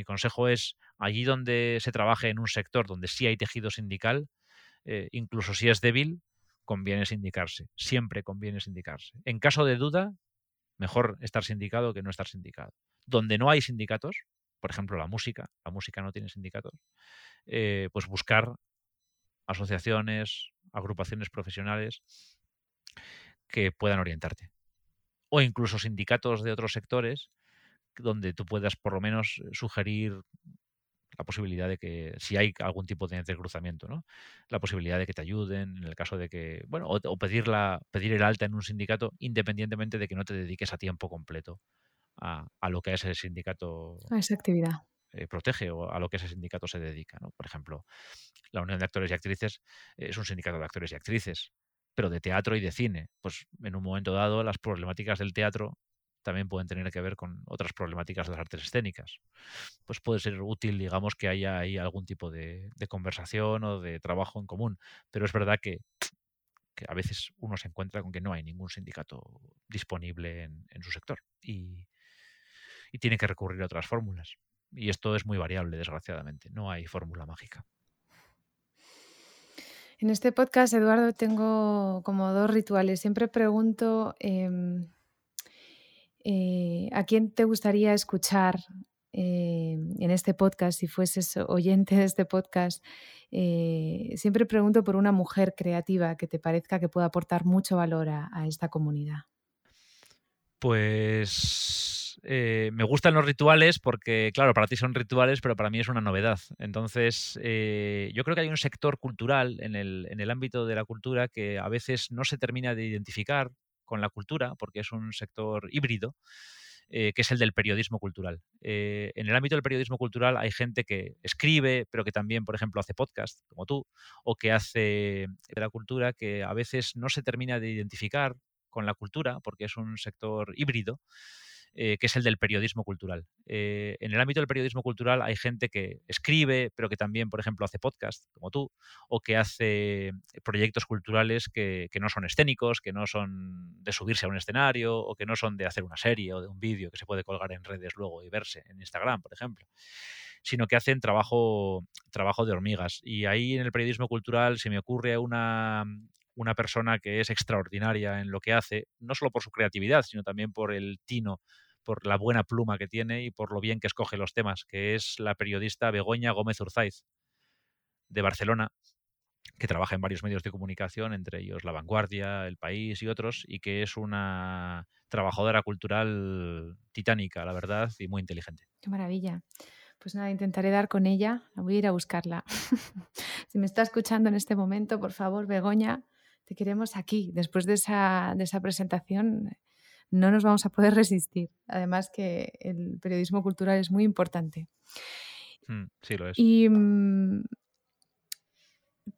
consejo es, allí donde se trabaje en un sector donde sí hay tejido sindical, eh, incluso si es débil, conviene sindicarse. Siempre conviene sindicarse. En caso de duda, mejor estar sindicado que no estar sindicado. Donde no hay sindicatos, por ejemplo la música, la música no tiene sindicatos, eh, pues buscar asociaciones, agrupaciones profesionales que puedan orientarte o incluso sindicatos de otros sectores donde tú puedas por lo menos eh, sugerir la posibilidad de que, si hay algún tipo de cruzamiento, ¿no? La posibilidad de que te ayuden en el caso de que, bueno, o, pedir, pedir el alta en un sindicato independientemente de que no te dediques a tiempo completo a, lo que ese sindicato... A esa actividad. Eh, protege o a lo que ese sindicato se dedica, ¿no? Por ejemplo, la Unión de Actores y Actrices es un sindicato de actores y actrices pero de teatro y de cine. Pues en un momento dado las problemáticas del teatro también pueden tener que ver con otras problemáticas de las artes escénicas. Pues puede ser útil, digamos, que haya ahí algún tipo de, conversación o de trabajo en común, pero es verdad que, a veces uno se encuentra con que no hay ningún sindicato disponible en, su sector y, y tiene que recurrir a otras fórmulas. Y esto es muy variable, desgraciadamente. No hay fórmula mágica. En este podcast, Eduardo, tengo como dos rituales. Siempre pregunto em, eh, a quién te gustaría escuchar eh, en este podcast, si fueses oyente de este podcast. Eh, siempre pregunto por una mujer creativa que te parezca que pueda aportar mucho valor a esta comunidad. Pues eh, me gustan los rituales porque, claro, para ti son rituales, pero para mí es una novedad. Entonces, eh, yo creo que hay un sector cultural en el, en el ámbito de la cultura que a veces no se termina de identificar con la cultura porque es un sector híbrido. Eh, que es el del periodismo cultural. en el ámbito del periodismo cultural hay gente que escribe, pero que también, por ejemplo, hace podcast, como tú, o que hace de la cultura que a veces no se termina de identificar con la cultura, porque es un sector híbrido. Eh, que es el del periodismo cultural. Eh, en el ámbito del periodismo cultural hay gente que escribe, pero que también, por ejemplo, hace podcast, como tú, o que hace proyectos culturales que, no son escénicos, que no son de subirse a un escenario, o que no son de hacer una serie o de un vídeo que se puede colgar en redes luego y verse en Instagram, por ejemplo sino que hacen trabajo, trabajo de hormigas. Y ahí en el periodismo cultural se me ocurre una, una persona que es extraordinaria en lo que hace, no solo por su creatividad, sino también por el tino, por la buena pluma que tiene y por lo bien que escoge los temas, que es la periodista Begoña Gómez Urzaiz, de Barcelona, que trabaja en varios medios de comunicación, entre ellos La Vanguardia, El País y otros, y que es una trabajadora cultural titánica, la verdad, y muy inteligente. Qué maravilla. Pues nada, intentaré dar con ella. Voy a ir a buscarla. si me está escuchando en este momento, por favor, Begoña, te queremos aquí. Después de esa, de esa presentación no nos vamos a poder resistir. Además que el periodismo cultural es muy importante. Mm, sí, lo es. Y mm,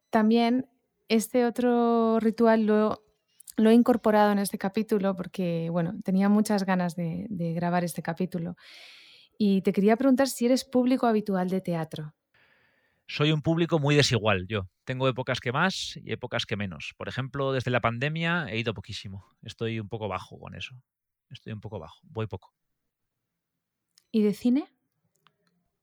también este otro ritual lo, lo he incorporado en este capítulo porque, bueno, tenía muchas ganas de, grabar este capítulo. Y te quería preguntar si eres público habitual de teatro. Soy un público muy desigual, yo. Tengo épocas que más y épocas que menos. Por ejemplo, desde la pandemia he ido poquísimo. Estoy un poco bajo con eso. Estoy un poco bajo, voy poco. ¿Y de cine?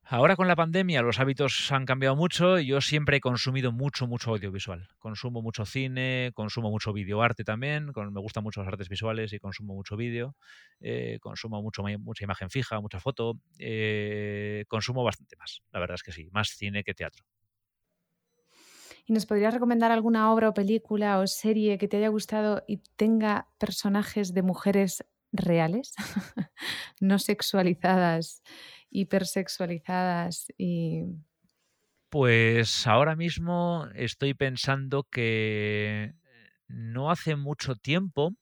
Ahora con la pandemia los hábitos han cambiado mucho y yo siempre he consumido mucho, mucho audiovisual. Consumo mucho cine, consumo mucho videoarte también, me gustan mucho las artes visuales y consumo mucho vídeo, eh, consumo mucho, mucha imagen fija, mucha foto, eh, consumo bastante más, la verdad es que sí, más cine que teatro. ¿Y nos podrías recomendar alguna obra o película o serie que te haya gustado y tenga personajes de mujeres reales, no sexualizadas hipersexualizadas y... Pues ahora mismo estoy pensando que no hace mucho tiempo,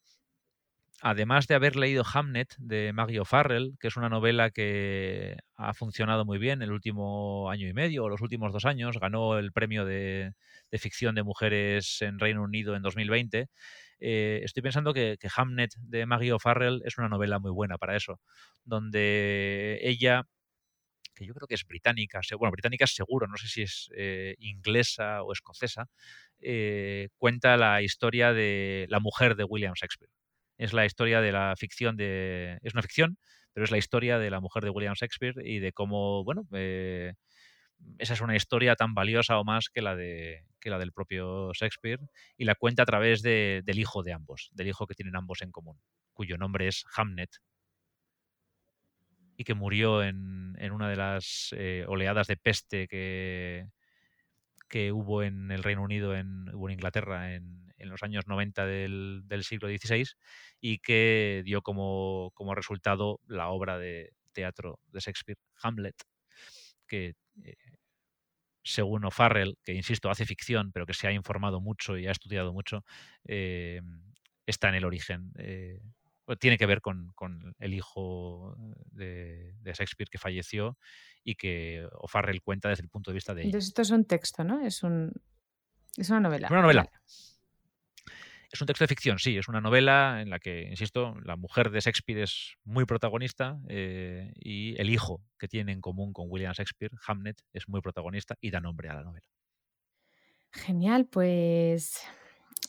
además de haber leído Hamnet de Maggie O'Farrell, que es una novela que ha funcionado muy bien el último año y medio o los últimos dos años, ganó el premio de, ficción de mujeres en Reino Unido en 2020. Eh, estoy pensando que, que Hamnet de Maggie O'Farrell es una novela muy buena para eso, donde ella que yo creo que es británica, bueno, británica seguro, no sé si es eh, inglesa o escocesa, eh, cuenta la historia de la mujer de William Shakespeare. Es la historia de la ficción de... Es una ficción, pero es la historia de la mujer de William Shakespeare y de cómo, bueno, eh, esa es una historia tan valiosa o más que la, de, que la del propio Shakespeare y la cuenta a través del hijo de ambos, del hijo que tienen ambos en común, cuyo nombre es Hamnet, y que murió en, una de las eh, oleadas de peste que, que hubo en el Reino Unido, en, en Inglaterra en, los años 90 del, siglo XVI y que dio como, resultado la obra de teatro de Shakespeare, Hamlet, que eh, según O'Farrell, que insisto, hace ficción, pero que se ha informado mucho y ha estudiado mucho, eh, está en el origen tiene que ver con, el hijo de, Shakespeare que falleció y que O'Farrell cuenta desde el punto de vista de Entonces esto es un texto, ¿no? Es, un, es una novela. Una novela. Es un texto de ficción, sí, es una novela en la que, insisto, la mujer de Shakespeare es muy protagonista eh, y el hijo que tiene en común con William Shakespeare, Hamnet, es muy protagonista y da nombre a la novela. Genial, pues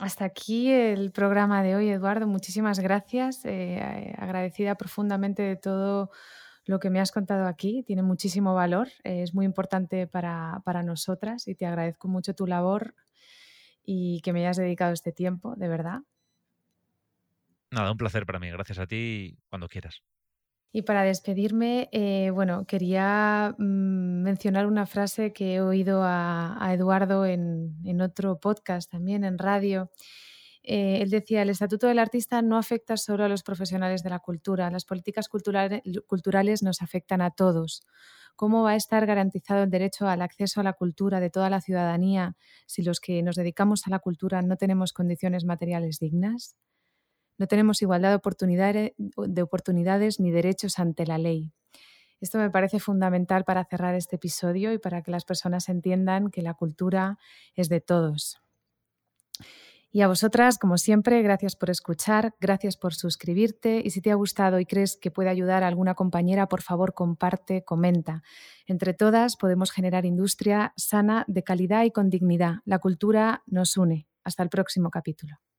hasta aquí el programa de hoy, Eduardo. Muchísimas gracias. Eh, agradecida profundamente de todo lo que me has contado aquí. Tiene muchísimo valor, es muy importante para, para, nosotras y te agradezco mucho tu labor y que me hayas dedicado este tiempo, de verdad. Nada, un placer para mí. Gracias a ti cuando quieras. Y para despedirme, eh, bueno, quería mm, mencionar una frase que he oído a, Eduardo en, otro podcast, también en radio. Eh, él decía, el Estatuto del Artista no afecta solo a los profesionales de la cultura, las políticas culturales nos afectan a todos. ¿Cómo va a estar garantizado el derecho al acceso a la cultura de toda la ciudadanía si los que nos dedicamos a la cultura no tenemos condiciones materiales dignas? No tenemos igualdad de oportunidades, ni derechos ante la ley. Esto me parece fundamental para cerrar este episodio y para que las personas entiendan que la cultura es de todos. Y a vosotras, como siempre, gracias por escuchar, gracias por suscribirte y si te ha gustado y crees que puede ayudar a alguna compañera, por favor comparte, comenta. Entre todas podemos generar industria sana, de calidad y con dignidad. La cultura nos une. Hasta el próximo capítulo.